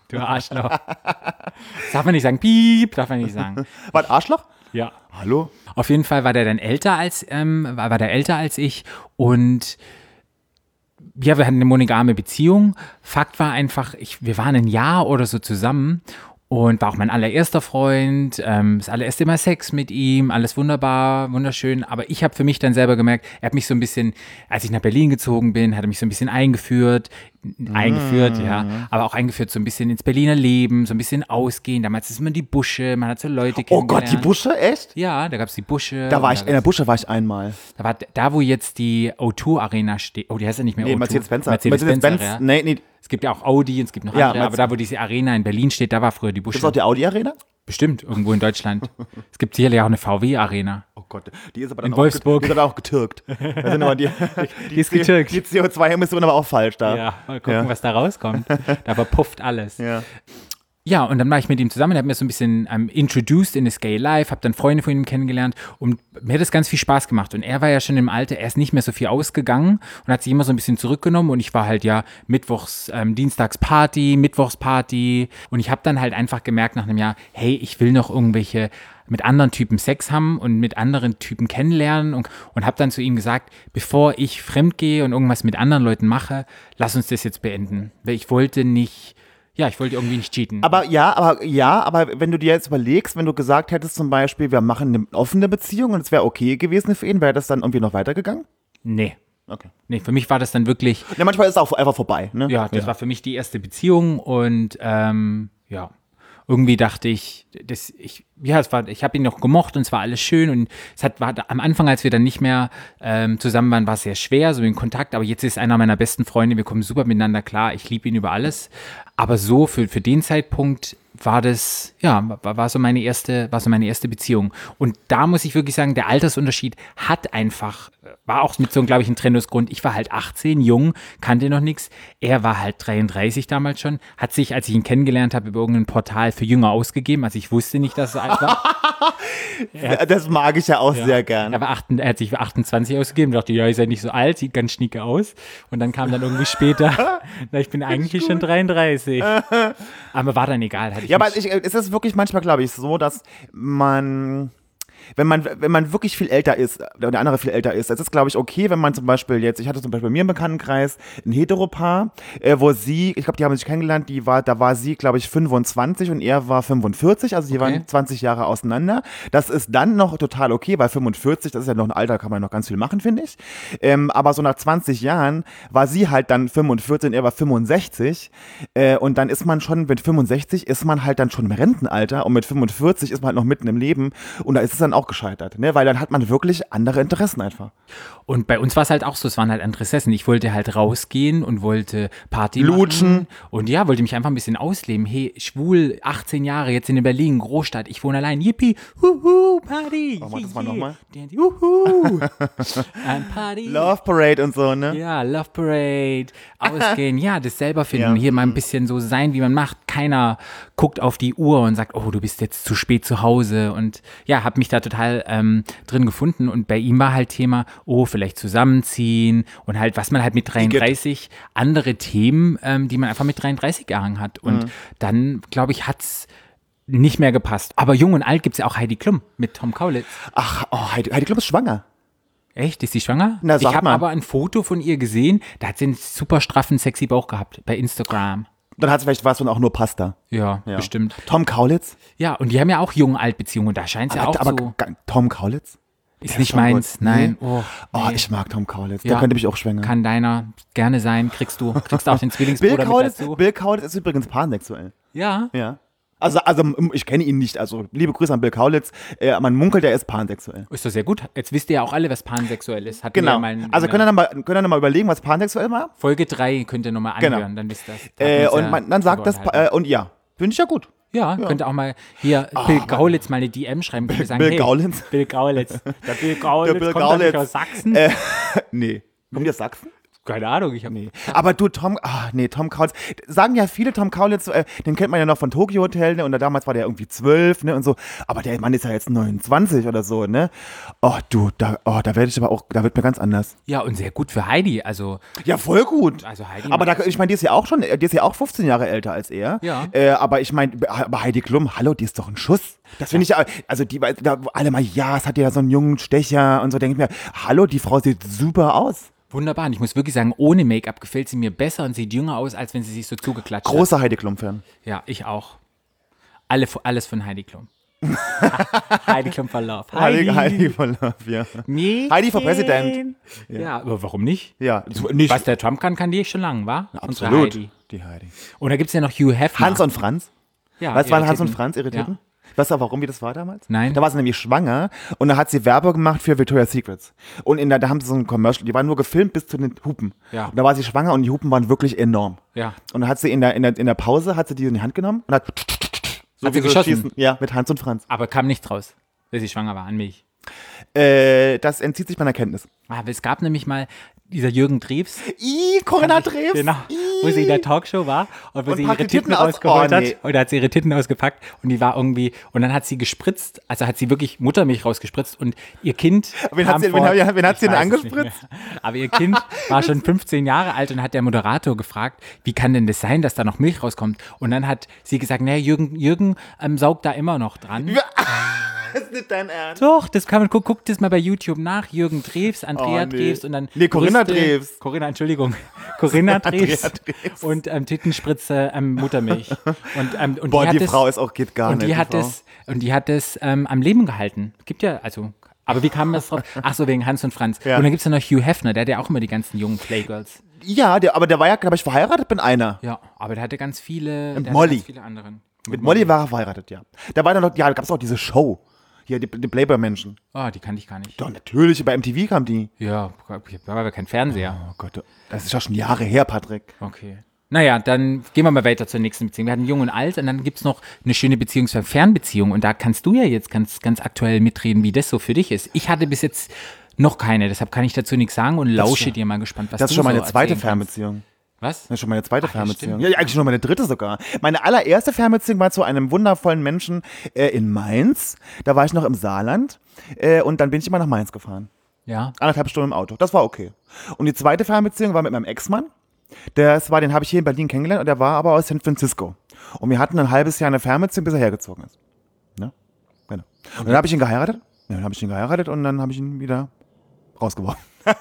Du Arschloch. Das darf man nicht sagen. Piep, darf man nicht sagen. War ein Arschloch? Ja. Hallo? Auf jeden Fall war der dann älter als, ähm, war, war der älter als ich und ja, wir hatten eine monogame Beziehung. Fakt war einfach, ich, wir waren ein Jahr oder so zusammen und war auch mein allererster Freund, ähm, das allererste Mal Sex mit ihm, alles wunderbar, wunderschön. Aber ich habe für mich dann selber gemerkt, er hat mich so ein bisschen, als ich nach Berlin gezogen bin, hat er mich so ein bisschen eingeführt, eingeführt, ja, aber auch eingeführt so ein bisschen ins Berliner Leben, so ein bisschen ausgehen. Damals ist man die Busche, man hat so Leute Oh Gott, die kennengelernt. Busche, echt? Ja, da gab es die Busche. Da war ich, da in der Busche war ich einmal. da war da, wo jetzt die O2 Arena steht. Oh, die heißt ja nicht mehr Nee, O2. Mercedes-Benz. Mercedes-Benz. Mercedes-Benz. Nee, nee. Es gibt ja auch Audi, es gibt noch Ja, andere, aber Mercedes- da, wo diese Arena in Berlin steht, da war früher die Ist auch Busche. die Audi-Arena? Bestimmt, irgendwo in Deutschland. es gibt sicherlich auch eine VW-Arena. Oh Gott, die ist aber dann In auch, Wolfsburg. Die ist aber auch getürkt. Da sind aber die, die, ist getürkt. Die CO2-Emissionen aber auch falsch da. Ja, mal gucken, Ja. was da rauskommt. Da verpufft alles. Ja. Ja, und dann war ich mit ihm zusammen, er hat mir so ein bisschen ähm, introduced in das Gay Life, habe dann Freunde von ihm kennengelernt und mir hat das ganz viel Spaß gemacht. Und er war ja schon im Alter, er ist nicht mehr so viel ausgegangen und hat sich immer so ein bisschen zurückgenommen und ich war halt ja Mittwochs, ähm, Dienstags Party, Mittwochs Party und ich habe dann halt einfach gemerkt nach einem Jahr, hey, ich will noch irgendwelche mit anderen Typen Sex haben und mit anderen Typen kennenlernen und, und habe dann zu ihm gesagt, bevor ich fremd gehe und irgendwas mit anderen Leuten mache, lass uns das jetzt beenden. Weil ich wollte nicht, ja, ich wollte irgendwie nicht cheaten. Aber ja, aber ja, aber wenn du dir jetzt überlegst, wenn du gesagt hättest zum Beispiel, wir machen eine offene Beziehung und es wäre okay gewesen für ihn, wäre das dann irgendwie noch weitergegangen? Nee. Okay. Nee, für mich war das dann wirklich, Ja, manchmal ist es auch einfach vorbei, ne? ja, das war für mich die erste Beziehung und ähm, ja, irgendwie dachte ich, das, ich, ja, es war, ich habe ihn noch gemocht und es war alles schön und es hat, war am Anfang, als wir dann nicht mehr ähm, zusammen waren, war es sehr schwer, so in Kontakt, aber jetzt ist einer meiner besten Freunde, wir kommen super miteinander klar, ich liebe ihn über alles, aber so für, für den Zeitpunkt war das, ja, war, war so meine erste, war so meine erste Beziehung. Und da muss ich wirklich sagen, der Altersunterschied hat einfach, war auch mit so, glaube ich, ein Trennungsgrund. Ich war halt 18, jung, kannte noch nichts. Er war halt 33 damals schon, hat sich, als ich ihn kennengelernt habe, über irgendein Portal für Jünger ausgegeben. Also ich wusste nicht, dass er alt war. Das mag ich ja auch sehr gern. Er, war 8, er hat sich für 28 ausgegeben, dachte, ja, ist ja nicht so alt, sieht ganz schnieke aus. Und dann kam dann irgendwie später, na, ich bin eigentlich schon 33. Aber war dann egal. Ja, aber ich, es ist wirklich manchmal, glaube ich, so, dass man wenn man, wenn man wirklich viel älter ist, oder der andere viel älter ist, das ist, glaube ich, okay, wenn man zum Beispiel jetzt, ich hatte zum Beispiel bei mir im Bekanntenkreis ein Heteropaar, äh, wo sie, ich glaube, die haben sich kennengelernt, die war, da war sie, glaube ich, 25 und er war 45, also die Okay. waren 20 Jahre auseinander. Das ist dann noch total okay, weil 45, das ist ja noch ein Alter, kann man noch ganz viel machen, finde ich. Ähm, aber so nach 20 Jahren war sie halt dann 45 und er war 65. Äh, und dann ist man schon, mit 65 ist man halt dann schon im Rentenalter und mit 45 ist man halt noch mitten im Leben und da ist es dann auch gescheitert, ne? Weil dann hat man wirklich andere Interessen einfach. Und bei uns war es halt auch so, es waren halt andere Interessen. Ich wollte halt rausgehen und wollte Party Lutschen. machen. Und ja, wollte mich einfach ein bisschen ausleben. Hey, schwul, 18 Jahre, jetzt in Berlin, Großstadt, ich wohne allein. Yippie, huhu, Party. Oh, mach das mal nochmal. Juhu. Ein Party. Love Parade und so, ne? Ja, Love Parade, ausgehen, ja, das selber finden, Ja. hier mal ein bisschen so sein, wie man macht. Keiner guckt auf die Uhr und sagt, oh, du bist jetzt zu spät zu Hause. Und ja, habe mich da total ähm, drin gefunden. Und bei ihm war halt Thema, oh, vielleicht zusammenziehen und halt, was man halt mit 33, andere Themen, ähm, die man einfach mit 33 Jahren hat. Und Mhm. dann, glaube ich, hat's nicht mehr gepasst. Aber jung und alt gibt's ja auch Heidi Klum mit Tom Kaulitz. Ach, oh, Heidi, Heidi Klum ist schwanger. Echt? Ist sie schwanger? Na, ich habe aber ein Foto von ihr gesehen, da hat sie einen super straffen, sexy Bauch gehabt bei Instagram. Dann hat es vielleicht was von auch nur Pasta. Ja, Ja. bestimmt. Tom Kaulitz? Ja, und die haben ja auch Jung-Alt-Beziehungen. Da scheint es ja auch aber so. Tom Kaulitz? Ist nicht meins. Nein. Nee. Oh, Oh, nee. ich mag Tom Kaulitz. Ja. Der könnte mich auch schwängern. Kann deiner gerne sein. Kriegst du. Kriegst auch den Bill Zwillingsbruder mit Kaulitz, dazu. Bill Kaulitz ist übrigens pansexuell. Ja. Ja. Also, also ich kenne ihn nicht. Also liebe Grüße an Bill Kaulitz. Äh, man munkelt, er ist pansexuell. Ist doch sehr gut. Jetzt wisst ihr ja auch alle, was pansexuell ist. Hatten Genau. Ja mal also in können der wir noch mal, können wir noch mal überlegen, was pansexuell war? Folge 3 könnt ihr nochmal Genau. anhören, dann wisst ihr das. Äh, und ja man, dann sagt das äh, und ja, finde ich ja gut. Ja, könnt ihr auch mal hier Bill Gaulitz mal eine DM schreiben. Könnt ihr sagen, Bill hey, Gaulitz? Bill Gaulitz. Der Bill Gaulitz Der Bill kommt Gaulitz. aus Sachsen. Äh, nee. Kommt ihr aus Sachsen? Keine Ahnung, ich habe Nee. Aber du, Tom, ah, nee, Tom Kaulitz, sagen ja viele Tom Kaulitz, äh, den kennt man ja noch von Tokyo Hotel, ne, und da damals war der irgendwie zwölf, ne, und so, aber der Mann ist ja jetzt 29 oder so, ne. Oh, du, da, oh, da werde ich aber auch, da wird mir ganz anders. Ja, und sehr gut für Heidi. Also, Ja, voll gut. Also Heidi aber da, ich meine, die ist ja auch schon, die ist ja auch 15 Jahre älter als er. Ja. Äh, aber ich meine, aber Heidi Klum, hallo, die ist doch ein Schuss. Das finde ich ja, also die, da, alle mal, ja, es hat ja so einen jungen Stecher und so, denke ich mir, hallo, die Frau sieht super aus. Wunderbar. Und ich muss wirklich sagen, ohne Make-up gefällt sie mir besser und sieht jünger aus, als wenn sie sich so zugeklatscht hat. Großer Heidi Klum-Fan. Ja, ich auch. Alle, alles von Heidi Klum. Heidi Klum for Love. Heidi, Heidi von Love, ja. Mädchen. Heidi for President. Ja. aber warum nicht? Ja, nicht. Was der Trump kann, kann die schon lang, wa? Unsere Absolut. Heidi. Die Heidi. Und da gibt es ja noch Hugh Hefner. Hans und Franz. ja, Weißt du, waren Hans und. Franz irritierten? Ja. Weißt du, warum, wie das war damals? Nein. Da war sie nämlich schwanger und da hat sie Werbung gemacht für Victoria's Secrets. Und in der, da haben sie so ein Commercial, die waren nur gefilmt bis zu den Hupen. Ja. Und da war sie schwanger und die Hupen waren wirklich enorm. Ja. Und dann hat sie in der, in der, in der Pause, hat sie die in die Hand genommen und hat, so Hat sie geschossen? schießen. Ja, mit Hans und Franz. Aber kam nichts raus, dass sie schwanger war an mich. Äh, das entzieht sich meiner Kenntnis. Ah, Aber es gab nämlich mal dieser Jürgen Drews. I, Corinna Drews. Genau, wo sie in der Talkshow war und wo Und sie ihre Titten, Titten aus- rausgeholt oh, nee. hat. Und da hat sie ihre Titten ausgepackt und die war irgendwie, und dann hat sie gespritzt, also hat sie wirklich Muttermilch rausgespritzt und ihr Kind. Wen hat sie- vor- wen wen hat sie denn angespritzt? Aber ihr Kind war schon 15 Jahre alt und hat der Moderator gefragt, wie kann denn das sein, dass da noch Milch rauskommt? Und dann hat sie gesagt, naja, Jürgen, Jürgen ähm, saugt da immer noch dran. Das ist nicht dein Ernst. Doch, das kann man, guck, guck das mal bei YouTube nach. Jürgen Drews, Andrea Oh, nee. Drews und dann. Nee, Corinna Brüste- Drews. Corinna, Entschuldigung. Corinna Drews. Und ähm, Tittenspritze ähm, Muttermilch. Und, ähm, und Boah, die, die, das, Frau ist auch, geht gar und nicht. die hat es Und die hat es ähm, am Leben gehalten. Gibt ja, also. Aber wie kam das drauf? Ach so, wegen Hans und Franz. Ja. Und dann gibt es ja noch Hugh Hefner, der hat ja auch immer die ganzen jungen Playgirls. Ja, der, aber der war ja, glaube ich, verheiratet mit einer. Ja, aber der hatte ganz viele. Mit Molly. Ganz viele anderen. Mit Molly war er verheiratet, ja. Da war dann noch, ja, da gab es auch diese Show. Hier, die, die Playboy-Menschen. Oh, die kannte ich gar nicht. Doch, natürlich, bei MTV kam die. Ja, ich war aber kein Fernseher. Oh Gott, das ist ja schon Jahre her, Patrick. Okay. Naja, dann gehen wir mal weiter zur nächsten Beziehung. Wir hatten Jung und Alt und dann gibt es noch eine schöne Beziehung, zur Fernbeziehung. Und da kannst du ja jetzt ganz, ganz aktuell mitreden, wie das so für dich ist. Ich hatte bis jetzt noch keine, deshalb kann ich dazu nichts sagen und lausche schon- dir mal gespannt, was Das du ist schon meine so zweite erzählen kannst. Was? Das ist schon meine zweite ja, Fernbeziehung. Ja, ja, eigentlich schon meine dritte sogar. Meine allererste Fernbeziehung war zu einem wundervollen Menschen äh, in Mainz. Da war ich noch im Saarland. Äh, und dann bin ich immer nach Mainz gefahren. Ja. Anderthalb Stunden im Auto. Das war okay. Und die zweite Fernbeziehung war mit meinem Ex-Mann. Das war, den habe ich hier in Berlin kennengelernt und der war aber aus San Francisco. Und wir hatten ein halbes Jahr eine Fernbeziehung, bis er hergezogen ist. Ne? Genau. Und dann habe ich ihn geheiratet. Ja, dann habe ich ihn geheiratet und dann habe ich ihn wieder rausgeworfen.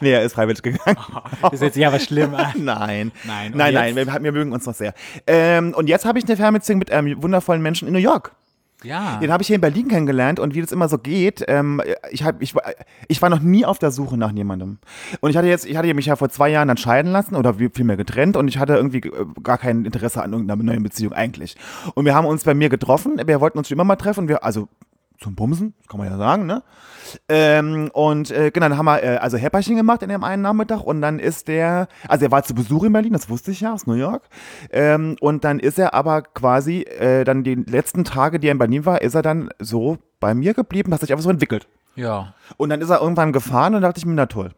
nee, er ist freiwillig gegangen. Das hört sich aber schlimm an. Nein. Nein, Nein, nein, jetzt? wir, wir mögen uns noch sehr. Ähm, und jetzt habe ich eine Fernbeziehung mit einem wundervollen Menschen in New York. Ja. Den habe ich hier in Berlin kennengelernt und wie das immer so geht, ähm, ich, hab, ich, war- ich war noch nie auf der Suche nach jemandem. Und ich hatte jetzt, ich hatte mich ja vor zwei Jahren dann scheiden lassen oder vielmehr getrennt und ich hatte irgendwie äh, gar kein Interesse an irgendeiner neuen Beziehung eigentlich. Und wir haben uns bei mir getroffen, wir wollten uns schon immer mal treffen, wir, also zum Bumsen, das kann man ja sagen, ne? Ähm, und äh, genau, dann haben wir äh, also Häpperchen gemacht in dem einen Nachmittag und dann ist der, also er war zu Besuch in Berlin, das wusste ich ja aus New York. Ähm, und dann ist er aber quasi äh, dann die letzten Tage, die er in Berlin war, ist er dann so bei mir geblieben, hat sich einfach so entwickelt. Ja. Und dann ist er irgendwann gefahren und dachte ich mir, na toll.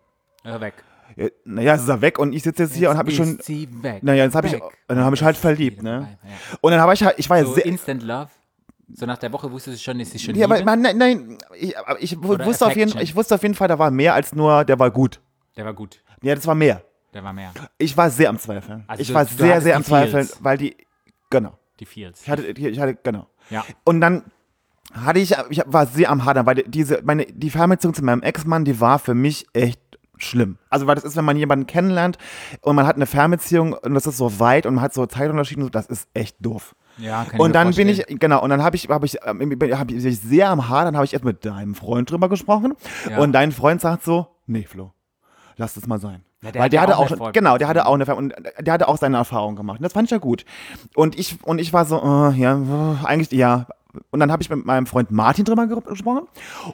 ja weg. Ja, naja, jetzt ist er weg und ich sitze jetzt hier und habe mich schon. Sie weg. Naja, jetzt habe ich, dann habe ich halt verliebt, ne? ja. Und dann habe ich halt, ich war ja So sehr. Instant Love. So nach der Woche wusstest du schon, ist sie schon Ja, aber man, nein, nein, ich, ich wusste auf jeden, ich wusste auf jeden Fall, da war mehr als nur, der war gut. Der war gut. Ja, das war mehr. Der war mehr. Ich war sehr am Zweifeln. Also ich du- war du sehr, sehr am. Zweifeln, weil die, genau. Die Feels. Ich hatte, ich hatte, genau. Ja. Und dann hatte ich, ich war sehr am Hadern, weil diese, meine, die Fernbeziehung zu meinem Ex-Mann, die war für mich echt schlimm. Also, weil das ist, wenn man jemanden kennenlernt und man hat eine Fernbeziehung und das ist so weit und man hat so Zeitunterschiede, und so, das ist echt doof. Ja, kann Und dann bin ich, genau, und dann habe ich, habe ich, ähm, hab ich sehr am Hadern, habe ich erst mit deinem Freund drüber gesprochen Ja. und dein Freund sagt so, nee, Flo, lass das mal sein. Ja, der Weil hat der hatte auch auch, genau, der hatte auch eine, und der hatte auch seine Erfahrung gemacht. Und das fand ich ja gut. Und ich, und ich war so, äh, ja, äh, eigentlich, ja. Und dann habe ich mit meinem Freund Martin drüber ge- gesprochen.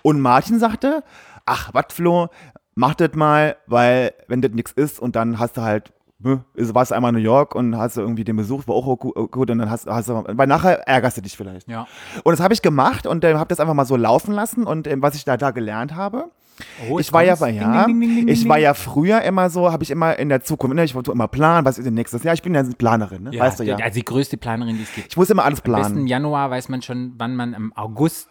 Und Martin sagte, ach, was, Flo, mach das mal, weil, wenn das nichts ist und dann hast du halt, ne, warst du einmal in New York und hast du irgendwie den Besuch, war auch gu- gut, und dann hast, hast du, weil nachher ärgerst du dich vielleicht. Ja. Und das habe ich gemacht und äh, habe das einfach mal so laufen lassen und ähm, was ich da, da gelernt habe, Oh, ich war ja, bei, ja, Ding, ding, ding, ich war ja früher immer so, habe ich immer in der Zukunft, ne, ich wollte immer planen, was ist denn nächstes Jahr, ich bin ja eine Planerin, ne? Ja, weißt du ja. Also die größte Planerin, die es gibt. Ich muss immer alles Am besten im planen. Januar weiß man schon, wann man im August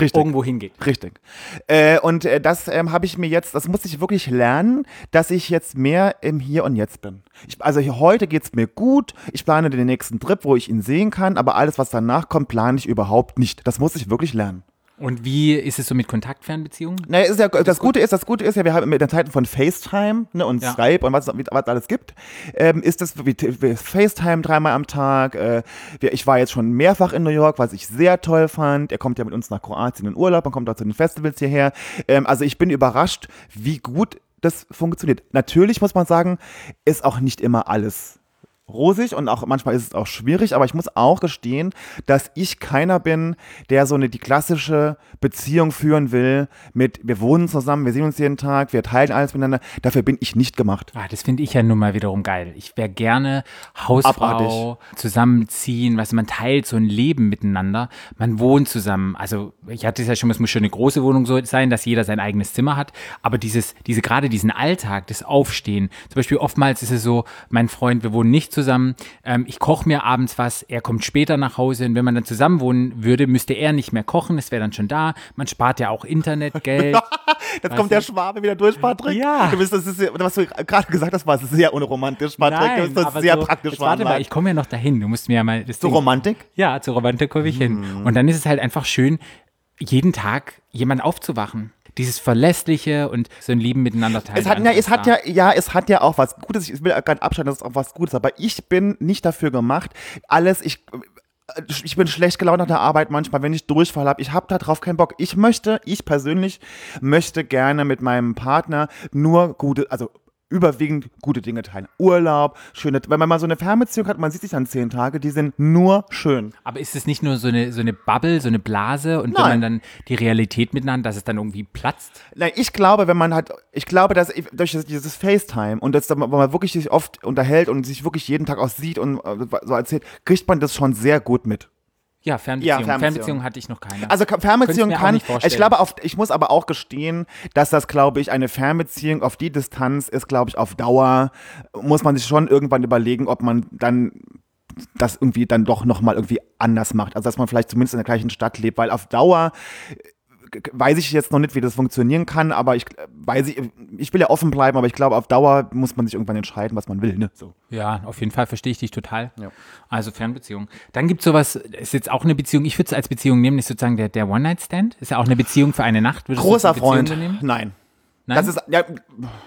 Richtig. irgendwo hingeht. Richtig. Äh, und äh, das ähm, habe ich mir jetzt, das musste ich wirklich lernen, dass ich jetzt mehr im Hier und Jetzt bin. Ich, also hier, heute geht es mir gut, ich plane den nächsten Trip, wo ich ihn sehen kann, aber alles, was danach kommt, plane ich überhaupt nicht. Das muss ich wirklich lernen. Und wie ist es so mit Kontaktfernbeziehungen? Naja, ist ja, das, Gute ist, das Gute ist ja, wir haben mit den Zeiten von FaceTime ne, und Ja. Skype und was was alles gibt, ähm, ist das wie, wie FaceTime dreimal am Tag. Äh, ich war jetzt schon mehrfach in New York, was ich sehr toll fand. Er kommt ja mit uns nach Kroatien in Urlaub und kommt auch zu den Festivals hierher. Ähm, also ich bin überrascht, wie gut das funktioniert. Natürlich muss man sagen, ist auch nicht immer alles rosig und auch manchmal ist es auch schwierig, aber ich muss auch gestehen, dass ich keiner bin, der so eine die klassische Beziehung führen will mit wir wohnen zusammen, wir sehen uns jeden Tag, wir teilen alles miteinander. Dafür bin ich nicht gemacht. Ah, das finde ich ja nun mal wiederum geil. Ich wäre gerne Hausfrau, zusammenziehen, weißt du, man teilt so ein Leben miteinander, man wohnt zusammen. Also ich hatte es ja schon, es muss schon eine große Wohnung so sein, dass jeder sein eigenes Zimmer hat, aber dieses, diese, gerade diesen Alltag, das Aufstehen, zum Beispiel oftmals ist es so, mein Freund, wir wohnen nicht zusammen, ähm, ich koche mir abends was, er kommt später nach Hause und wenn man dann zusammen wohnen würde, müsste er nicht mehr kochen, es wäre dann schon da, man spart ja auch Internetgeld. Jetzt kommt der Schwabe wieder durch, Patrick. Ja. Du bist, das ist, was du gerade gesagt hast, war sehr unromantisch, Patrick. bist das aber sehr so, praktisch. Warte mal, ich komme ja noch dahin. Du musst mir ja mal das so Ding- Romantik? Ja, zur Romantik komme ich hin. Und dann ist es halt einfach schön, jeden Tag jemand aufzuwachen. Dieses Verlässliche und so ein Leben miteinander teilen. Es hat, ja, es hat ja, ja, es hat ja auch was Gutes. Ich will gerade abschalten, das ist auch was Gutes. Aber ich bin nicht dafür gemacht, alles, ich, ich bin schlecht gelaunt nach der Arbeit manchmal, wenn ich Durchfall habe. Ich habe da drauf keinen Bock. Ich möchte, ich persönlich möchte gerne mit meinem Partner nur gute, also überwiegend gute Dinge teilen. Urlaub, schöne, wenn man mal so eine Fernbeziehung hat, man sieht sich dann zehn Tage, die sind nur schön. Aber ist es nicht nur so eine, so eine Bubble, so eine Blase und wenn Nein. man dann die Realität miteinander, dass es dann irgendwie platzt? Nein, ich glaube, wenn man halt, ich glaube, dass ich, durch dieses FaceTime und das, wenn man wirklich sich oft unterhält und sich wirklich jeden Tag auch sieht und äh, so erzählt, kriegt man das schon sehr gut mit. Ja, Fernbeziehung. Ja, Fernbeziehung. Fernbeziehung hatte ich noch keine. Also Fernbeziehung kann, ich glaube, auf, ich muss aber auch gestehen, dass das, glaube ich, eine Fernbeziehung auf die Distanz ist, glaube ich, auf Dauer, muss man sich schon irgendwann überlegen, ob man dann das irgendwie dann doch nochmal irgendwie anders macht. Also, dass man vielleicht zumindest in der gleichen Stadt lebt, weil auf Dauer weiß ich jetzt noch nicht, wie das funktionieren kann, aber ich äh, weiß ich, ich will ja offen bleiben, aber ich glaube, auf Dauer muss man sich irgendwann entscheiden, was man will. Ne? So. Ja, auf jeden Fall verstehe ich dich total. Ja. Also Fernbeziehung. Dann gibt es sowas, ist jetzt auch eine Beziehung, ich würde es als Beziehung nehmen, ist sozusagen der, der One-Night-Stand. Ist ja auch eine Beziehung für eine Nacht. Würdest Großer Freund. nehmen? Nein. Nein? Das ist, ja,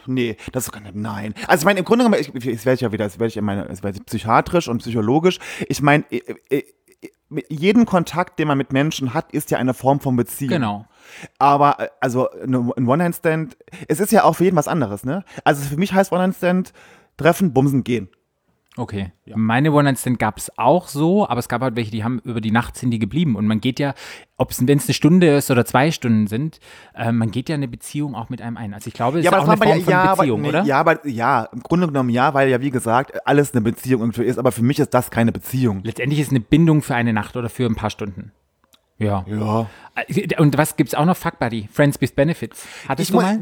nee, das ist, nein. Also ich meine, im Grunde genommen, ich, ich werde ja wieder, das werde ich ja meine, das werde ich psychiatrisch und psychologisch. Ich meine, jedem Kontakt, den man mit Menschen hat, ist ja eine Form von Beziehung. Genau. Aber, äh, also, ein One-Night-Stand, es ist ja auch für jeden was anderes, ne? Also für mich heißt One-Night-Stand, treffen, bumsen, gehen. Okay. Meine One-Night-Stand gab es auch so, aber es gab halt welche, die haben über die Nacht sind die geblieben. Und man geht ja, ob es, wenn es eine Stunde ist oder zwei Stunden sind, äh, man geht ja eine Beziehung auch mit einem ein. Also ich glaube, es ist auch eine Form bei- von aber- Beziehung, nee, oder? Ja, aber, ja, im Grunde genommen ja, weil ja, wie gesagt, alles eine Beziehung ist, aber für mich ist das keine Beziehung. Letztendlich ist eine Bindung für eine Nacht oder für ein paar Stunden. Ja. Ja. Äh, Und was gibt's auch noch? Fuck Buddy, Friends with Benefits. Hattest Ich du mal?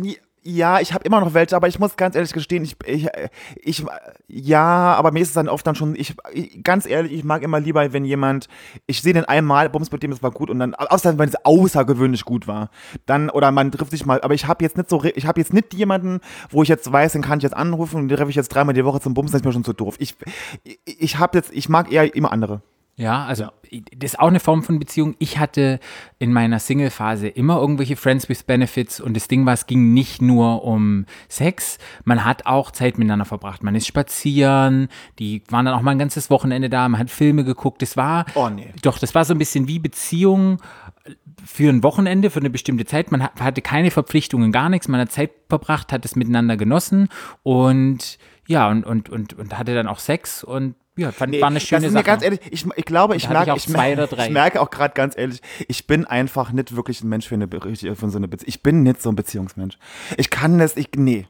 ja, ich habe immer noch welche, aber ich muss ganz ehrlich gestehen, ich, ich, ich, ja, aber mir ist es dann oft dann schon, ich, ich ganz ehrlich, ich mag immer lieber, wenn jemand, ich sehe den einmal, bums mit dem, das war gut und dann, außer wenn es außergewöhnlich gut war, dann, oder man trifft sich mal, aber ich habe jetzt nicht so, ich habe jetzt nicht jemanden, wo ich jetzt weiß, den kann ich jetzt anrufen und den treffe ich jetzt dreimal die Woche zum Bumsen, das ist mir schon zu doof. Ich, ich, ich habe jetzt, ich mag eher immer andere. Ja, also das ist auch eine Form von Beziehung. Ich hatte in meiner Single-Phase immer irgendwelche Friends with Benefits und das Ding war, es ging nicht nur um Sex, man hat auch Zeit miteinander verbracht. Man ist spazieren, die waren dann auch mal ein ganzes Wochenende da, man hat Filme geguckt. Das war, Oh, nee. doch, das war so ein bisschen wie Beziehung für ein Wochenende, für eine bestimmte Zeit. Man hat- hatte keine Verpflichtungen, gar nichts. Man hat Zeit verbracht, hat es miteinander genossen und ja, und, und, und, und hatte dann auch Sex und ja, fand, war eine schöne das ist Sache. mir ganz ehrlich, ich, ich glaube, ich merke, ich auch ich, ich merke auch gerade ganz ehrlich, ich bin einfach nicht wirklich ein Mensch für eine für so eine Beziehung. Ich bin nicht so ein Beziehungsmensch. Ich kann das, ich nee.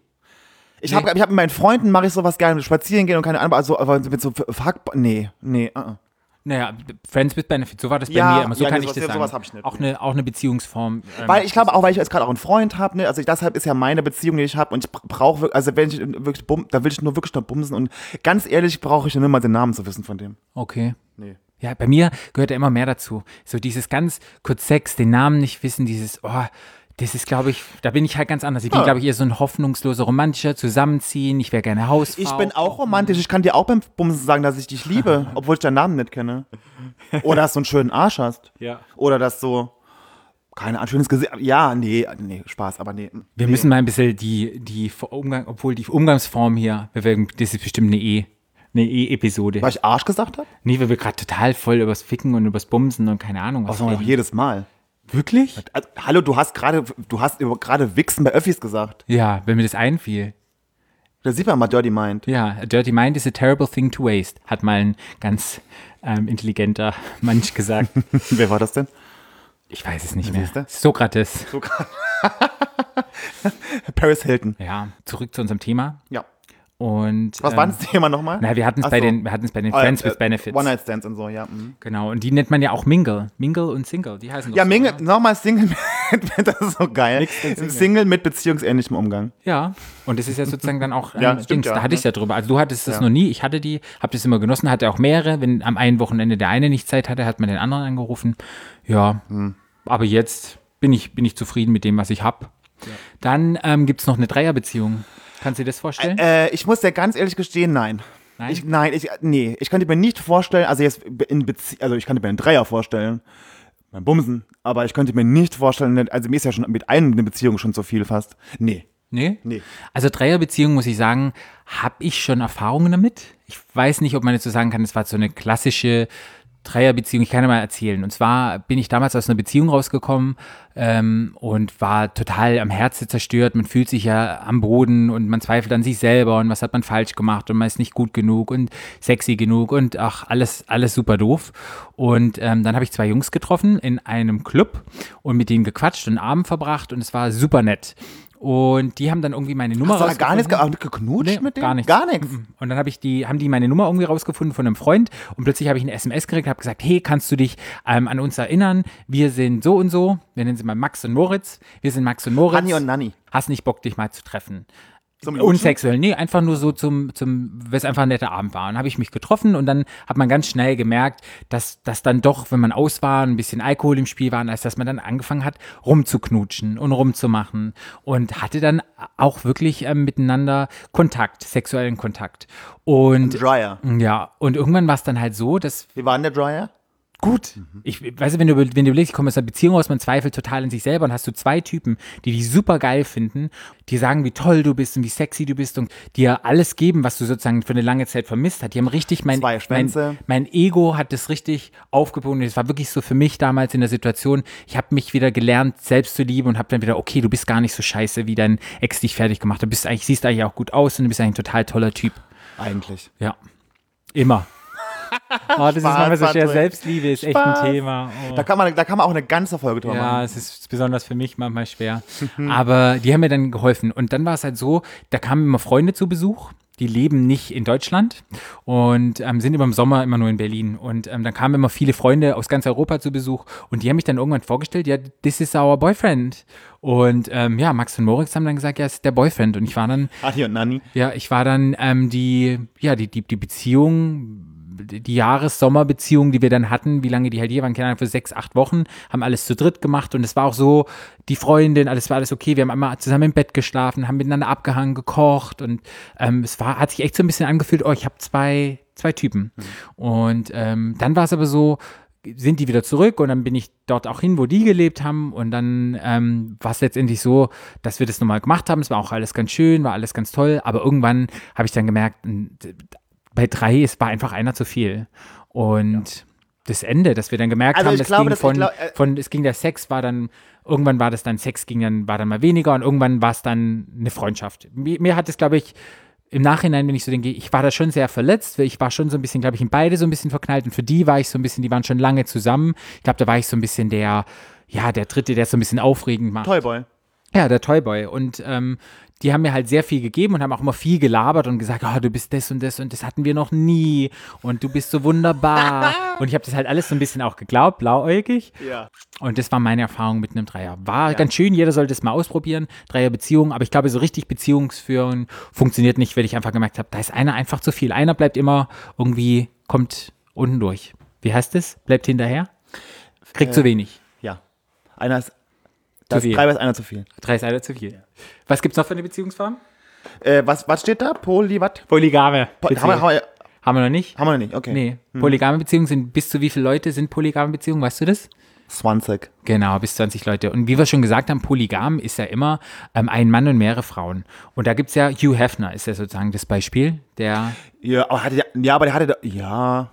Ich habe ich hab mit meinen Freunden mache ich sowas gerne, spazieren gehen und keine Ahnung, also aber mit so fuck nee, nee, uh -uh. Naja, Friends with Benefits, so war das bei Ja, mir immer. So ja, kann nee, ich sowas- das sagen. ich nicht, auch, nee. eine, auch eine Beziehungsform. ähm, Weil ich glaube auch, weil ich jetzt gerade auch einen Freund habe, ne, also ich, deshalb ist ja meine Beziehung, die ich habe und ich brauche, also wenn ich wirklich bum, da will ich nur wirklich nur bumsen und ganz ehrlich brauche ich nur mal den Namen zu wissen von dem. Okay. Nee. Ja, bei mir gehört ja immer mehr dazu. So dieses ganz kurz Sex, den Namen nicht wissen, dieses, oh, das ist, glaube ich, da bin ich halt ganz anders. Ich bin, Ja. glaube ich, eher so ein hoffnungsloser Romantischer, zusammenziehen, ich wäre gerne Hausfrau. Ich bin auch romantisch. Ich kann dir auch beim Bumsen sagen, dass ich dich liebe, obwohl ich deinen Namen nicht kenne. Oder dass du einen schönen Arsch hast. Ja. Oder dass du, keine Ahnung, schönes Gesicht. Ja, nee, nee, Spaß, aber nee. Wir nee. müssen mal ein bisschen die, die Umgang, obwohl die Umgangsform hier, wir werden- das ist bestimmt eine E. Eine E-Episode. Weil ich Arsch gesagt habe? Nee, weil wir gerade total voll übers Ficken und übers Bumsen und keine Ahnung was reden. jedes Mal. Wirklich? Also, hallo, du hast gerade, du hast gerade Wichsen bei Öffis gesagt. Ja, wenn mir das einfiel. Da sieht man mal Dirty Mind. Ja, a dirty mind is a terrible thing to waste, hat mal ein ganz ähm, intelligenter Mensch gesagt. Wer war das denn? Ich weiß es nicht mehr. Siehste? Sokrates. Paris Hilton. Ja, zurück zu unserem Thema. Ja. Und Was ähm, war das Thema nochmal? Na, wir hatten es bei so. den, wir es bei den Ah, Friends äh, with Benefits. One-Night-Stands und so, ja. mhm. Genau, und die nennt man ja auch Mingle. Mingle und Single, die heißen Ja, so, Mingle, nochmal Single mit, das ist so geil. Single. Single mit beziehungsähnlichem Umgang. Ja, und das ist ja sozusagen dann auch ein Ja, stimmt ja, da hatte ne? ich es ja drüber. Also du hattest das Ja. noch nie, ich hatte die, hab das immer genossen, hatte auch mehrere. Wenn am einen Wochenende der eine nicht Zeit hatte, hat man den anderen angerufen. Ja, Hm. aber jetzt bin ich, bin ich zufrieden mit dem, was ich habe. Dann ähm, gibt es noch eine Dreierbeziehung. Kannst du dir das vorstellen? Äh, ich muss dir ganz ehrlich gestehen, nein. Nein? Ich, nein, ich, nee, ich könnte mir nicht vorstellen, also jetzt in Bezie also ich könnte mir einen Dreier vorstellen, beim Bumsen, aber ich könnte mir nicht vorstellen, also mir ist ja schon mit einem eine Beziehung schon zu viel fast. Nee. nee? Nee. Also Dreierbeziehung, muss ich sagen, habe ich schon Erfahrungen damit. Ich weiß nicht, ob man jetzt so sagen kann, es war so eine klassische Dreierbeziehung. Ich kann ja mal erzählen. Und zwar bin ich damals aus einer Beziehung rausgekommen ähm, und war total am Herzen zerstört. Man fühlt sich ja am Boden und man zweifelt an sich selber und was hat man falsch gemacht und man ist nicht gut genug und sexy genug und ach, alles, alles super doof. Und ähm, dann habe ich zwei Jungs getroffen in einem Club und mit denen gequatscht und Abend verbracht und es war super nett. Und die haben dann irgendwie meine Nummer Hast du da gar nichts geknutscht Nee, mit denen? Gar nichts. Gar nichts. Mhm. Und dann habe ich die, haben die meine Nummer irgendwie rausgefunden von einem Freund und plötzlich habe ich eine SMS gekriegt, habe gesagt, hey, kannst du dich ähm, an uns erinnern? Wir sind so und so, wir nennen sie mal Max und Moritz. Wir sind Max und Moritz. Hanni und Nanni. Hast nicht Bock, dich mal zu treffen? Zum Lutschen? Unsexuell, nee, einfach nur so zum, zum, weil es einfach ein netter Abend war. Und habe ich mich getroffen und dann hat man ganz schnell gemerkt, dass, dass dann doch, wenn man aus war, ein bisschen Alkohol im Spiel war, als dass man dann angefangen hat, rumzuknutschen und rumzumachen und hatte dann auch wirklich ähm, miteinander Kontakt, sexuellen Kontakt. Und Dryer. ja, und irgendwann war es dann halt so, dass Wie war denn der Dryer? Gut. Ich weiß, wenn du, wenn du überlegst, ich komme aus einer Beziehung aus, man zweifelt total in sich selber und hast du zwei Typen, die dich super geil finden, die sagen, wie toll du bist und wie sexy du bist und dir alles geben, was du sozusagen für eine lange Zeit vermisst hast. Die haben richtig mein, Zwei mein, mein Ego hat das richtig aufgebogen. Es war wirklich so für mich damals in der Situation, ich habe mich wieder gelernt, selbst zu lieben und habe dann wieder, okay, du bist gar nicht so scheiße, wie dein Ex dich fertig gemacht hat. Du bist eigentlich, siehst eigentlich auch gut aus und du bist eigentlich ein total toller Typ. Eigentlich. Ja. Immer. Oh, das ist manchmal so schwer. Selbstliebe ist echt Spaß. ein Thema. Oh. Da kann, man, da kann man auch eine ganze Folge drüber Ja, machen. es ist besonders für mich manchmal schwer. Aber die haben mir dann geholfen. Und dann war es halt so, da kamen immer Freunde zu Besuch. Die leben nicht in Deutschland und ähm, sind immer im Sommer immer nur in Berlin. Und ähm, dann kamen immer viele Freunde aus ganz Europa zu Besuch und die haben mich dann irgendwann vorgestellt, ja, this is our boyfriend. Und ähm, ja, Max und Moritz haben dann gesagt, ja, es ist der Boyfriend. Und ich war dann Adi und Nanni. ja, ich war dann ähm, die, ja, die, die, die Beziehung, die Jahres-Sommerbeziehung, die wir dann hatten, wie lange die halt hier waren, keine Ahnung, für sechs, acht Wochen, haben alles zu dritt gemacht und es war auch so, die Freundin, alles war alles okay, wir haben einmal zusammen im Bett geschlafen, haben miteinander abgehangen, gekocht und ähm, es war, hat sich echt so ein bisschen angefühlt, oh, ich habe zwei, zwei Typen. Und ähm, dann war es aber so, sind die wieder zurück und dann bin ich dort auch hin, wo die gelebt haben und dann ähm, war es letztendlich so, dass wir das nochmal gemacht haben. Es war auch alles ganz schön, war alles ganz toll, aber irgendwann habe ich dann gemerkt, bei drei, es war einfach einer zu viel. Und das Ende, dass wir dann gemerkt Also haben, das glaube, ging von, glaub, äh, von, es ging der Sex, war dann, irgendwann war das dann, Sex ging dann, war dann mal weniger und irgendwann war es dann eine Freundschaft. Mir, mir hat es, glaube ich, im Nachhinein, wenn ich so denke, ich war da schon sehr verletzt, weil ich war schon so ein bisschen, glaube ich, in beide so ein bisschen verknallt und für die war ich so ein bisschen, die waren schon lange zusammen. Ich glaube, da war ich so ein bisschen der, ja, der Dritte, der es so ein bisschen aufregend macht. Toyboy. Ja, der Toyboy. Und ähm, die haben mir halt sehr viel gegeben und haben auch immer viel gelabert und gesagt, oh, du bist das und das und das hatten wir noch nie und du bist so wunderbar. und ich habe das halt alles so ein bisschen auch geglaubt, blauäugig. Ja. Und das war meine Erfahrung mit einem Dreier. War ganz schön, jeder sollte es mal ausprobieren, Dreierbeziehung, aber ich glaube, so richtig Beziehungsführen funktioniert nicht, weil ich einfach gemerkt habe, da ist einer einfach zu viel. Einer bleibt immer irgendwie, kommt unten durch. Wie heißt es? Bleibt hinterher? Kriegt zu wenig. Ja. Einer ist. Das viel. drei ist einer zu viel. Drei ist einer zu viel. Was gibt's noch für eine Beziehungsform? Äh, was, was steht da? Poly, was? Polygame. Po haben, wir, haben, wir, Haben wir noch nicht? haben wir noch nicht, okay. Nee. Polygame Beziehungen sind bis zu wie viele Leute sind polygame Beziehungen? Weißt du das? 20. Genau, bis 20 Leute. Und wie wir schon gesagt haben, Polygam ist ja immer ähm, ein Mann und mehrere Frauen. Und da gibt's ja Hugh Hefner, ist ja sozusagen das Beispiel, der. Ja, aber, hatte der, ja, aber der hatte. da- Ja.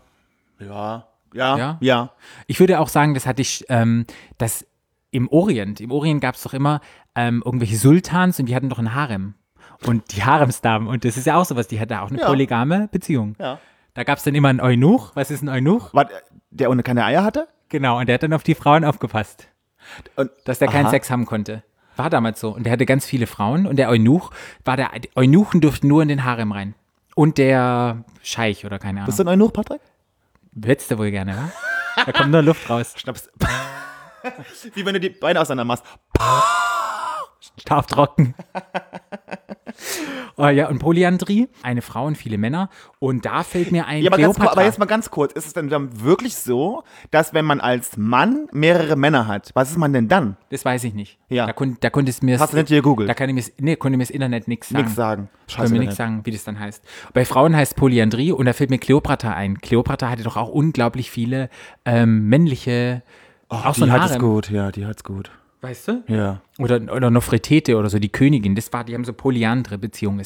Ja. Ja. Ja? Ja. Ich würde auch sagen, das hatte ich, ähm, das im Orient, im Orient gab's doch immer ähm, irgendwelche Sultans und die hatten doch einen Harem. Und die Haremsdamen, und das ist ja auch sowas, die hatten auch eine Ja. polygame Beziehung. Ja. Da gab's dann immer einen Eunuch. Was ist ein Eunuch? Was, der ohne keine Eier hatte? Genau, und der hat dann auf die Frauen aufgepasst, Und, dass der keinen Aha. Sex haben konnte. War damals so. Und der hatte ganz viele Frauen und der Eunuch war der, Eunuchen durften nur in den Harem rein. Und der Scheich oder keine Ahnung. bist du ein Eunuch, Patrick? Hättest du wohl gerne, wa? Da kommt nur Luft raus. Schnaps. Wie wenn du die Beine auseinander machst. Scharf trocken. oh ja, und Polyandrie, eine Frau und viele Männer. Und da fällt mir ein Ja, aber, ganz, aber jetzt mal ganz kurz. Ist es denn dann wirklich so, dass wenn man als Mann mehrere Männer hat, was ist man denn dann? das weiß ich nicht. Ja. Da, kon, da konnte es mir Hast du nicht hier gegoogelt? Da kann ich mir, nee, konnte mir das Internet nichts sagen. Nix sagen. Können mir nichts sagen, wie das dann heißt. Bei Frauen heißt Polyandrie und da fällt mir Kleopatra ein. Kleopatra hatte doch auch unglaublich viele ähm, männliche, auch so ein die hat es gut, ja, die hat's gut. Weißt du? Ja. Oder, oder Nofretete oder so, die Königin, das war, die haben so polyandre Beziehungen.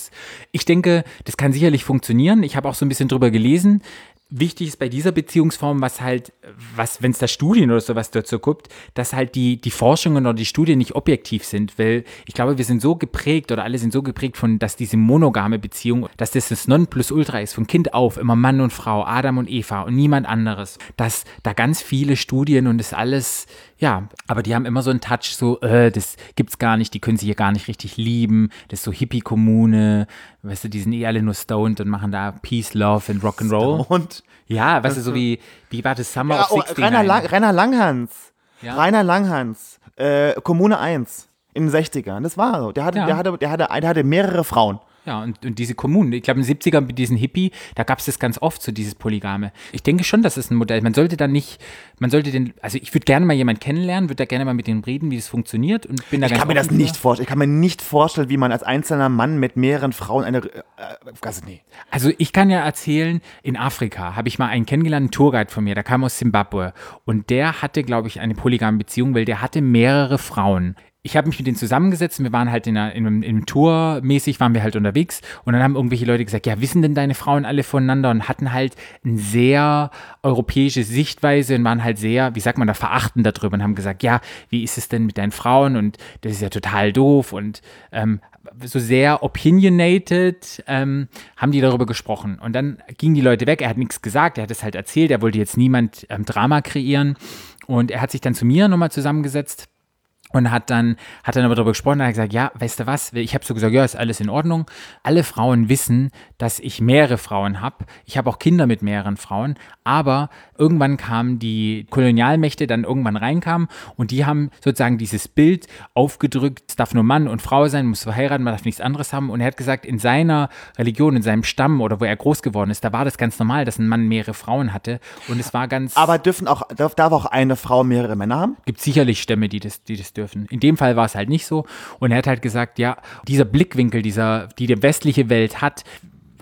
Ich denke, das kann sicherlich funktionieren. Ich habe auch so ein bisschen drüber gelesen. Wichtig ist bei dieser Beziehungsform, was halt, was, wenn es da Studien oder sowas dazu gibt, dass halt die, die Forschungen oder die Studien nicht objektiv sind, weil ich glaube, wir sind so geprägt oder alle sind so geprägt von, dass diese monogame Beziehung, dass das das Nonplusultra ist, von Kind auf, immer Mann und Frau, Adam und Eva und niemand anderes, dass da ganz viele Studien und das alles, ja, aber die haben immer so einen Touch, so, äh, das gibt's gar nicht, die können sich hier gar nicht richtig lieben, das ist so Hippie-Kommune, weißt du, die sind eh alle nur stoned und machen da Peace, Love and Rock'n'Roll. Und Ja, weißt du, so wie, wie war das Summer ja, of oh, 69? Rainer, Lang, Rainer Langhans. Ja. Rainer Langhans. Äh, Kommune 1 in den 60ern. Das war so. Der hatte, Ja. der, hatte, der, hatte, der hatte mehrere Frauen. Ja, und, und diese Kommunen, ich glaube in den 70ern mit diesen Hippie, da gab es das ganz oft, so dieses Polygame. Ich denke schon, das ist ein Modell. Man sollte dann nicht, man sollte den, also ich würde gerne mal jemanden kennenlernen, würde da gerne mal mit denen reden, wie das funktioniert und bin da Ich kann mir das nicht vorstellen. Ich kann mir nicht vorstellen, wie man als einzelner Mann mit mehreren Frauen eine. Äh, also nee. Also ich kann ja erzählen, in Afrika habe ich mal einen kennengelernt, einen Tourguide von mir, der kam aus Zimbabwe und der hatte, glaube ich, eine polygame Beziehung, weil der hatte mehrere Frauen. Ich habe mich mit denen zusammengesetzt wir waren halt in, in, einem, in einem Tour mäßig, waren wir halt unterwegs und dann haben irgendwelche Leute gesagt, ja, wissen denn deine Frauen alle voneinander und hatten halt eine sehr europäische Sichtweise und waren halt sehr, wie sagt man da, verachtend darüber und haben gesagt, ja, wie ist es denn mit deinen Frauen und das ist ja total doof und ähm, so sehr opinionated ähm, haben die darüber gesprochen. Und dann gingen die Leute weg, er hat nichts gesagt, er hat es halt erzählt, er wollte jetzt niemand ähm, Drama kreieren. Und er hat sich dann zu mir nochmal zusammengesetzt und hat dann, hat dann aber darüber gesprochen, hat gesagt, ja, weißt du was, ich habe so gesagt, ja, ist alles in Ordnung. Alle Frauen wissen, dass ich mehrere Frauen habe. Ich habe auch Kinder mit mehreren Frauen, aber irgendwann kamen die Kolonialmächte, dann irgendwann reinkamen und die haben sozusagen dieses Bild aufgedrückt, es darf nur Mann und Frau sein, muss verheiraten, man darf nichts anderes haben. Und er hat gesagt, in seiner Religion, in seinem Stamm oder wo er groß geworden ist, da war das ganz normal, dass ein Mann mehrere Frauen hatte. Und es war ganz. Aber dürfen auch, darf, darf auch eine Frau mehrere Männer haben? gibt sicherlich Stämme, die das, die das dürfen. In dem Fall war es halt nicht so. Und er hat halt gesagt, ja, dieser Blickwinkel, dieser, die die westliche Welt hat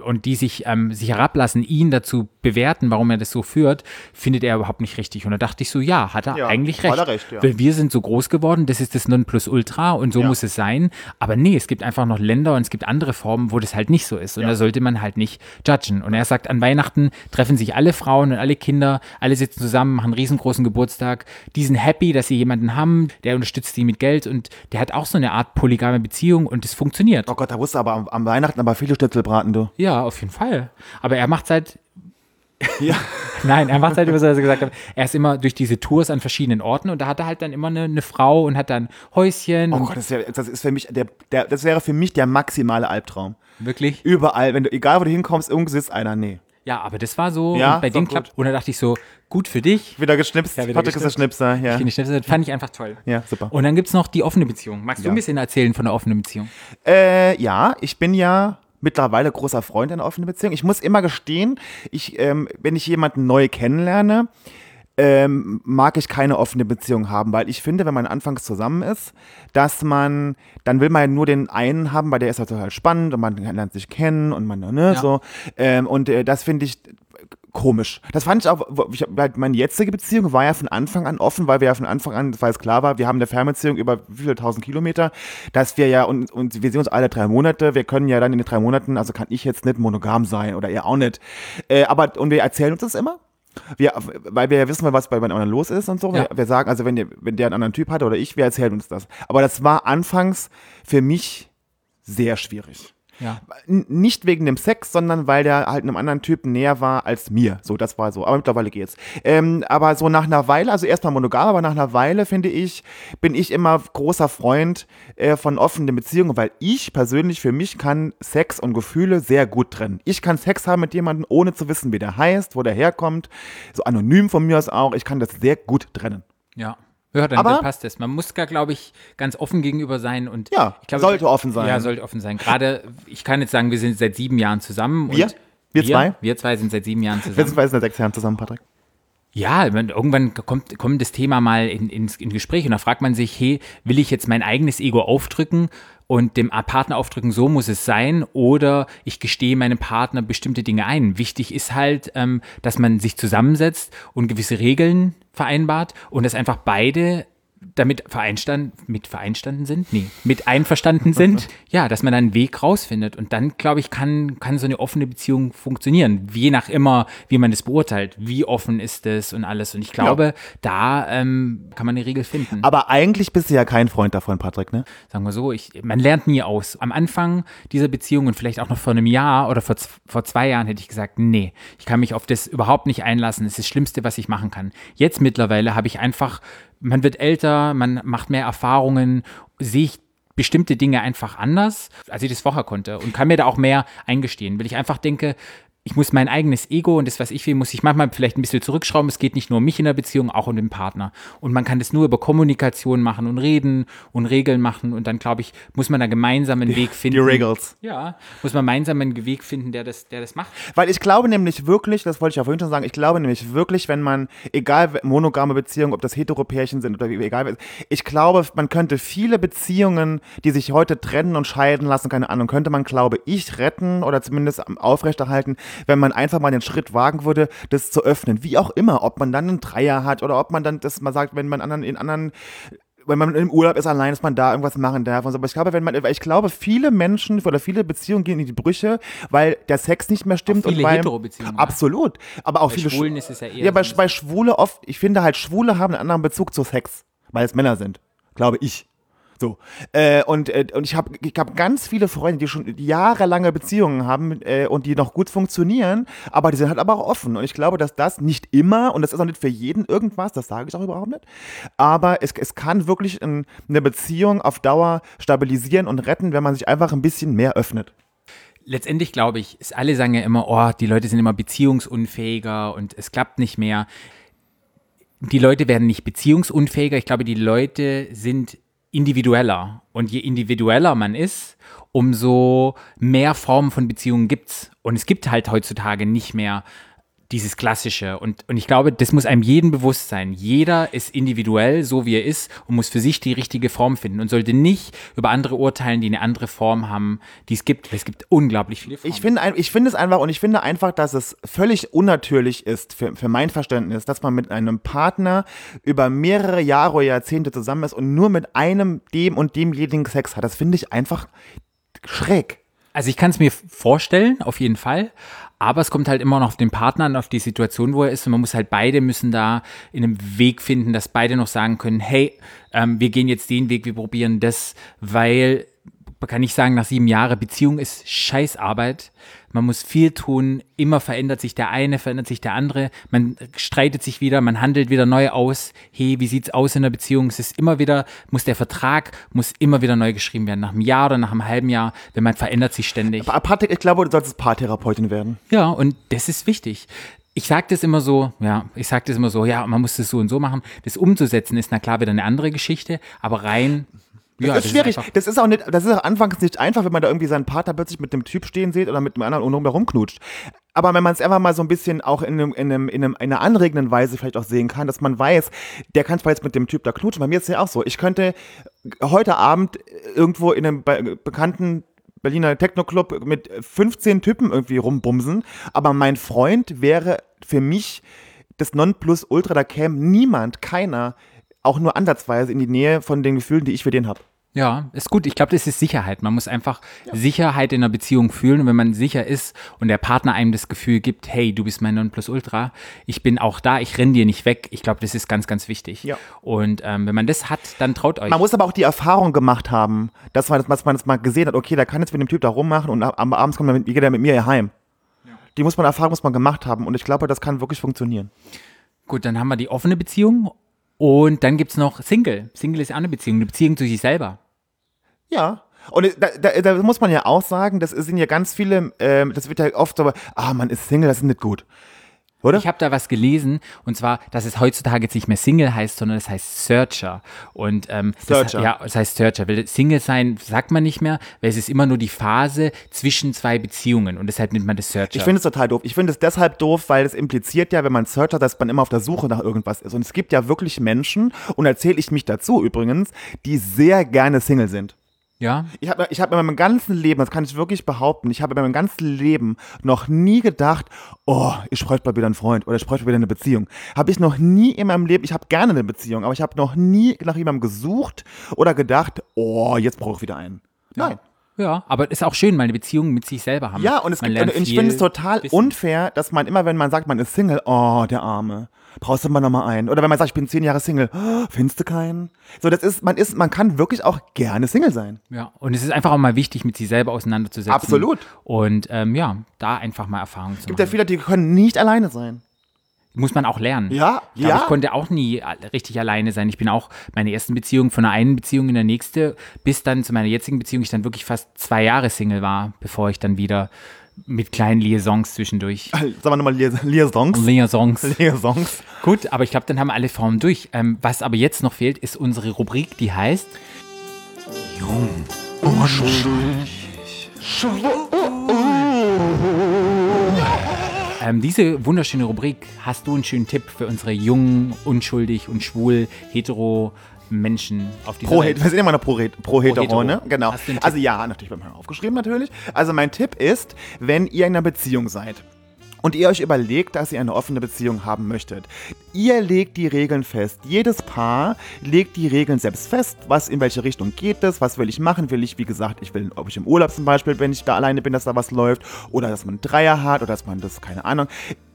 und die sich, ähm, sich herablassen, ihn dazu bewerten, warum er das so führt, findet er überhaupt nicht richtig. Und da dachte ich so, ja, hat er Ja, eigentlich recht. er recht, ja. Weil wir sind so groß geworden, das ist das Nonplusultra und so Ja. muss es sein. Aber nee, es gibt einfach noch Länder und es gibt andere Formen, wo das halt nicht so ist. Und da sollte man halt nicht judgen. Und er sagt, an Weihnachten treffen sich alle Frauen und alle Kinder, alle sitzen zusammen, machen einen riesengroßen Geburtstag. Die sind happy, dass sie jemanden haben, der unterstützt die mit Geld und der hat auch so eine Art polygame Beziehung und es funktioniert. Oh Gott, da wusste aber am, am Weihnachten aber viele Schnitzelbraten, du. Ja, auf jeden Fall. Aber er macht halt. Ja. Nein, er macht halt immer so, dass er gesagt hat, er ist immer durch diese Tours an verschiedenen Orten und da hat er halt dann immer eine, eine Frau und hat dann Häuschen Oh Gott, das, wär, das ist für mich der, der, das wäre für mich der maximale Albtraum. wirklich. Überall, wenn du, egal wo du hinkommst, irgendwo sitzt einer. Nee. Ja, aber das war so Ja, und bei ist dem klappt. Und da dachte ich so, gut für dich. Wieder geschnipst. Ja, wieder Patrick ist der. Schnipser, ja. Ich finde, Schnipsel, das fand ich einfach toll. Ja, super. Und dann gibt es noch die offene Beziehung. Magst du Ja. ein bisschen erzählen von der offenen Beziehung? Äh, ja, ich bin ja mittlerweile großer Freund einer offenen Beziehung. Ich muss immer gestehen, ich, ähm, wenn ich jemanden neu kennenlerne, ähm, mag ich keine offene Beziehung haben, weil ich finde, wenn man anfangs zusammen ist, dass man, dann will man ja nur den einen haben, weil der ist halt total spannend und man lernt sich kennen und man, ne, Ja. so. Ähm, und äh, das finde ich komisch. Das fand ich auch, ich, weil meine jetzige Beziehung war ja von Anfang an offen, weil wir ja von Anfang an, weil es klar war, wir haben eine Fernbeziehung über wie viele tausend Kilometer, dass wir ja, und, und wir sehen uns alle drei Monate, wir können ja dann in den drei Monaten, also kann ich jetzt nicht monogam sein oder ihr auch nicht. Äh, aber, und wir erzählen uns das immer. Wir, weil wir ja wissen, was bei anderen los ist und so. Ja. Wir, wir sagen, also wenn der, wenn der einen anderen Typ hat oder ich, wir erzählen uns das. Aber das war anfangs für mich sehr schwierig. Ja. Nicht wegen dem Sex, sondern weil der halt einem anderen Typen näher war als mir. So, das war so. Aber mittlerweile geht's. Ähm, aber so nach einer Weile, also erstmal monogam, aber nach einer Weile, finde ich, bin ich immer großer Freund äh, von offenen Beziehungen, weil ich persönlich für mich kann Sex und Gefühle sehr gut trennen. Ich kann Sex haben mit jemandem, ohne zu wissen, wie der heißt, wo der herkommt. So anonym von mir aus auch. Ich kann das sehr gut trennen. Ja. Ja, dann, dann passt es. Man muss da, glaube ich, ganz offen gegenüber sein und Ja, ich glaube, sollte offen sein. Ja, sollte offen sein. Gerade, ich kann jetzt sagen, wir sind seit sieben Jahren zusammen. Wir? Wir zwei? Wir zwei sind seit sieben Jahren Wir zusammen. sind seit sechs Jahren zusammen, Patrick. Ja, man- irgendwann kommt, kommt das Thema mal in, ins in Gespräch und da fragt man sich, hey, will ich jetzt mein eigenes Ego aufdrücken und dem Partner aufdrücken, so muss es sein, oder ich gestehe meinem Partner bestimmte Dinge ein. Wichtig ist halt, ähm, dass man sich zusammensetzt und gewisse Regeln vereinbart und dass einfach beide damit vereinstanden, mit vereinstanden sind? Nee, mit einverstanden sind. Ja, dass man einen Weg rausfindet. Und dann, glaube ich, kann, kann so eine offene Beziehung funktionieren. Je nach immer, wie man das beurteilt. Wie offen ist es und alles. Und ich glaube, da ähm, kann man eine Regel finden. Aber eigentlich bist du ja kein Freund davon, Patrick, ne? Sagen wir so, ich, man lernt nie aus. Am Anfang dieser Beziehung und vielleicht auch noch vor einem Jahr oder vor, vor zwei Jahren hätte ich gesagt, nee, ich kann mich auf das überhaupt nicht einlassen. Das ist das Schlimmste, was ich machen kann. Jetzt mittlerweile habe ich einfach, man wird älter, man macht mehr Erfahrungen, sehe ich bestimmte Dinge einfach anders, als ich das vorher konnte? Und kann mir da auch mehr eingestehen, weil ich einfach denke, ich muss mein eigenes Ego und das, was ich will, muss ich manchmal vielleicht ein bisschen zurückschrauben. Es geht nicht nur um mich in der Beziehung, auch um den Partner. Und man kann das nur über Kommunikation machen und reden und Regeln machen. Und dann, glaube ich, muss man da gemeinsam einen Weg finden. Die Regels. Ja, muss man gemeinsam einen Weg finden, der das, der das macht. Weil ich glaube nämlich wirklich, das wollte ich ja vorhin schon sagen, ich glaube nämlich wirklich, wenn man, egal monogame Beziehungen, ob das Heteropärchen sind oder egal, ich glaube, man könnte viele Beziehungen, die sich heute trennen und scheiden lassen, keine Ahnung, könnte man, glaube ich, retten oder zumindest aufrechterhalten, wenn man einfach mal den Schritt wagen würde, das zu öffnen. Wie auch immer, ob man dann einen Dreier hat oder ob man dann das mal sagt, wenn man anderen in anderen wenn man im Urlaub ist allein, dass man da irgendwas machen darf und so. Aber ich glaube, wenn man, ich glaube, viele Menschen oder viele Beziehungen gehen in die Brüche, weil der Sex nicht mehr stimmt Auch viele und weil Hetero-Beziehungen, Absolut. Aber auch Bei viele Schwulen Sch- ist es ja eher Ja, bei, bei Schwule oft, ich finde halt, Schwule haben einen anderen Bezug zu Sex, weil es Männer sind. Glaube ich. So. Äh, und, äh, und ich habe ich hab ganz viele Freunde, die schon jahrelange Beziehungen haben äh, und die noch gut funktionieren, aber die sind halt aber auch offen. Und ich glaube, dass das nicht immer, und das ist auch nicht für jeden irgendwas, das sage ich auch überhaupt nicht, aber es, es kann wirklich ein, eine Beziehung auf Dauer stabilisieren und retten, wenn man sich einfach ein bisschen mehr öffnet. letztendlich glaube ich, ist alle sagen ja immer, oh, die Leute sind immer beziehungsunfähiger und es klappt nicht mehr. Die Leute werden nicht beziehungsunfähiger. Ich glaube, die Leute sind individueller. Und je individueller man ist, umso mehr Formen von Beziehungen gibt's. Und es gibt halt heutzutage nicht mehr dieses Klassische. Und, und ich glaube, das muss einem jedem bewusst sein. Jeder ist individuell, so wie er ist, und muss für sich die richtige Form finden und sollte nicht über andere urteilen, die eine andere Form haben, die es gibt. Es gibt unglaublich viele Formen. Ich finde ich finde es einfach und ich finde einfach, dass es völlig unnatürlich ist für, für mein Verständnis, dass man mit einem Partner über mehrere Jahre oder Jahrzehnte zusammen ist und nur mit einem, dem und demjenigen Sex hat. Das finde ich einfach schräg. Also ich kann es mir vorstellen, auf jeden Fall. Aber es kommt halt immer noch auf den Partner an, auf die Situation, wo er ist. Und man muss halt beide müssen da in einem Weg finden, dass beide noch sagen können, hey, ähm, wir gehen jetzt den Weg, wir probieren das, weil man kann nicht sagen, nach sieben Jahren Beziehung ist Scheißarbeit. Man muss viel tun, immer verändert sich der eine, verändert sich der andere, man streitet sich wieder, man handelt wieder neu aus. Hey, wie sieht's aus in der Beziehung? Es ist immer wieder, muss der Vertrag, muss immer wieder neu geschrieben werden, nach einem Jahr oder nach einem halben Jahr, wenn man verändert sich ständig. Aber ich glaube, du solltest Paartherapeutin werden. Ja, und das ist wichtig. Ich sage das immer so, ja, ich sage das immer so, ja, man muss das so und so machen. Das umzusetzen ist na klar wieder eine andere Geschichte, aber rein, ja, das ist schwierig. einfach- das ist auch nicht, das ist auch anfangs nicht einfach, wenn man da irgendwie seinen Partner plötzlich mit dem Typ stehen sieht oder mit einem anderen und rumknutscht. Aber wenn man es einfach mal so ein bisschen auch in, einem, in, einem, in, einem, in einer anregenden Weise vielleicht auch sehen kann, dass man weiß, der kann zwar jetzt mit dem Typ da knutschen, bei mir ist es ja auch so. Ich könnte heute Abend irgendwo in einem be bekannten Berliner Techno-Club mit 15 Typen irgendwie rumbumsen, aber mein Freund wäre für mich das Nonplusultra, da käme niemand, keiner, auch nur ansatzweise in die Nähe von den Gefühlen, die ich für den habe. Ja, ist gut. Ich glaube, das ist Sicherheit. Man muss einfach Sicherheit in einer Beziehung fühlen. Und wenn man sicher ist und der Partner einem das Gefühl gibt, hey, du bist mein Nonplusultra, ich bin auch da, ich renn dir nicht weg. Ich glaube, das ist ganz, ganz wichtig. Ja. Und ähm, wenn man das hat, dann traut euch. Man muss aber auch die Erfahrung gemacht haben, dass man, dass man das mal gesehen hat, okay, da kann jetzt mit dem Typ da rummachen und ab- abends kommt er mit, geht er mit mir hier heim. Die muss man Erfahrung muss man gemacht haben und ich glaube, das kann wirklich funktionieren. Gut, dann haben wir die offene Beziehung. Und dann gibt's noch Single. Single ist eine Beziehung, eine Beziehung zu sich selber. Ja. Und da, da, da muss man ja auch sagen, das sind ja ganz viele, ähm, das wird ja oft so, ah, man ist Single, das ist nicht gut. Oder? Ich habe da was gelesen und zwar, dass es heutzutage jetzt nicht mehr Single heißt, sondern es heißt Searcher. Und ähm, Searcher. Das, ja, es heißt Searcher. Weil Single sein sagt man nicht mehr, weil es ist immer nur die Phase zwischen zwei Beziehungen und deshalb nennt man das Searcher. Ich finde es total doof. Ich finde es deshalb doof, weil es impliziert ja, wenn man Search hat, dass man immer auf der Suche nach irgendwas ist. Und es gibt ja wirklich Menschen, und erzähle ich mich dazu übrigens, die sehr gerne Single sind. Ja, Ich habe ich hab in meinem ganzen Leben, das kann ich wirklich behaupten, ich habe in meinem ganzen Leben noch nie gedacht, oh, ich bräuchte mal wieder einen Freund oder ich bräuchte wieder eine Beziehung. Habe ich noch nie in meinem Leben, ich habe gerne eine Beziehung, aber ich habe noch nie nach jemandem gesucht oder gedacht, oh, jetzt brauche ich wieder einen. Nein. Ja, aber ist auch schön, mal eine Beziehung mit sich selber haben. Ja, und es Man gibt, und ich finde es total wissen. unfair, dass man immer, wenn man sagt, man ist Single, oh, der Arme, brauchst du mal nochmal einen. Oder wenn man sagt, ich bin zehn Jahre Single, oh, findest du keinen? So, das ist, man ist, man kann wirklich auch gerne Single sein. Ja, und es ist einfach auch mal wichtig, mit sich selber auseinanderzusetzen. Absolut. Und ähm, ja, da einfach mal Erfahrung zu Es gibt ja machen. viele, die können nicht alleine sein. Muss man auch lernen. Ja, Ich glaube, ja. ich konnte auch nie richtig alleine sein. Ich bin auch meine ersten Beziehung von der einen Beziehung in der nächste, bis dann zu meiner jetzigen Beziehung ich dann wirklich fast zwei Jahre Single war, bevor ich dann wieder Mit kleinen Liaisons zwischendurch. Sagen wir nochmal Liaisons. Liaisons. Liaisons. Gut, aber ich glaube, dann haben wir alle Formen durch. Ähm, was aber jetzt noch fehlt, ist unsere Rubrik, die heißt Ähm, diese wunderschöne Rubrik, hast du einen schönen Tipp für unsere jungen, unschuldig und schwul, hetero Menschen auf dieser Pro, Welt? wir sind immer noch pro, Ret- pro hetero, ne? Genau. Also ja, natürlich bei mir aufgeschrieben natürlich. Also mein Tipp ist, wenn ihr in einer Beziehung seid und ihr euch überlegt, dass ihr eine offene Beziehung haben möchtet, ihr legt die Regeln fest. Jedes Paar legt die Regeln selbst fest, was in welche Richtung geht es, was will ich machen, will ich, wie gesagt, ich will, ob ich im Urlaub zum Beispiel, wenn ich da alleine bin, dass da was läuft, oder dass man einen Dreier hat, oder dass man das, keine Ahnung.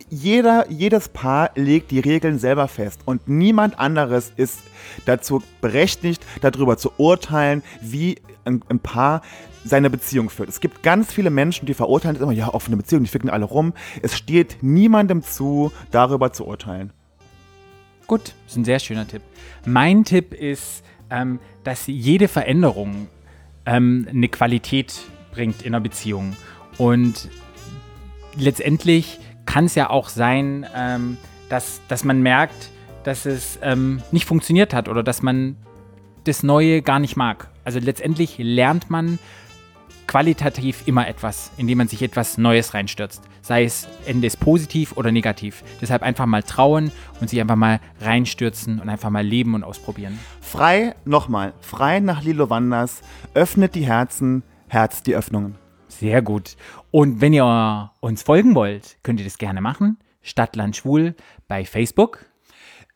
Jeder, jedes Paar legt die Regeln selber fest und niemand anderes ist dazu berechtigt, darüber zu urteilen, wie ein, ein Paar seine Beziehung führt. Es gibt ganz viele Menschen, die verurteilen das immer, ja, offene Beziehung, die ficken alle rum. Es steht niemandem zu, darüber zu urteilen. Gut, ist ein sehr schöner Tipp. Mein Tipp ist, ähm, dass jede Veränderung ähm, eine Qualität bringt in einer Beziehung. Und letztendlich kann es ja auch sein, ähm, dass, dass man merkt, dass es ähm, nicht funktioniert hat oder dass man das Neue gar nicht mag. Also letztendlich lernt man qualitativ immer etwas, indem man sich etwas Neues reinstürzt. Sei es Ende ist positiv oder negativ. Deshalb einfach mal trauen und sich einfach mal reinstürzen und einfach mal leben und ausprobieren. Frei, nochmal, frei nach Lilo Wanders, öffnet die Herzen, Herz die Öffnungen. Sehr gut. Und wenn ihr uns folgen wollt, könnt ihr das gerne machen. Stadtland Schwul bei Facebook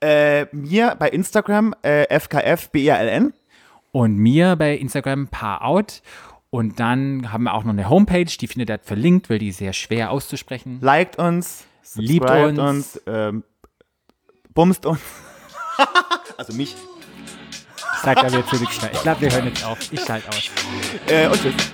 Äh, mir bei Instagram, äh, FKFBERLN. und mir bei Instagram Paarout. Und dann haben wir auch noch eine Homepage, die findet ihr verlinkt, weil die ist sehr schwer auszusprechen. Liked uns, Liebt uns. uns, ähm, bumst uns. also mich. Sagt er wieder zu nichts mehr. Ich glaube, wir hören jetzt auf. Ich schalte aus. Äh, und tschüss.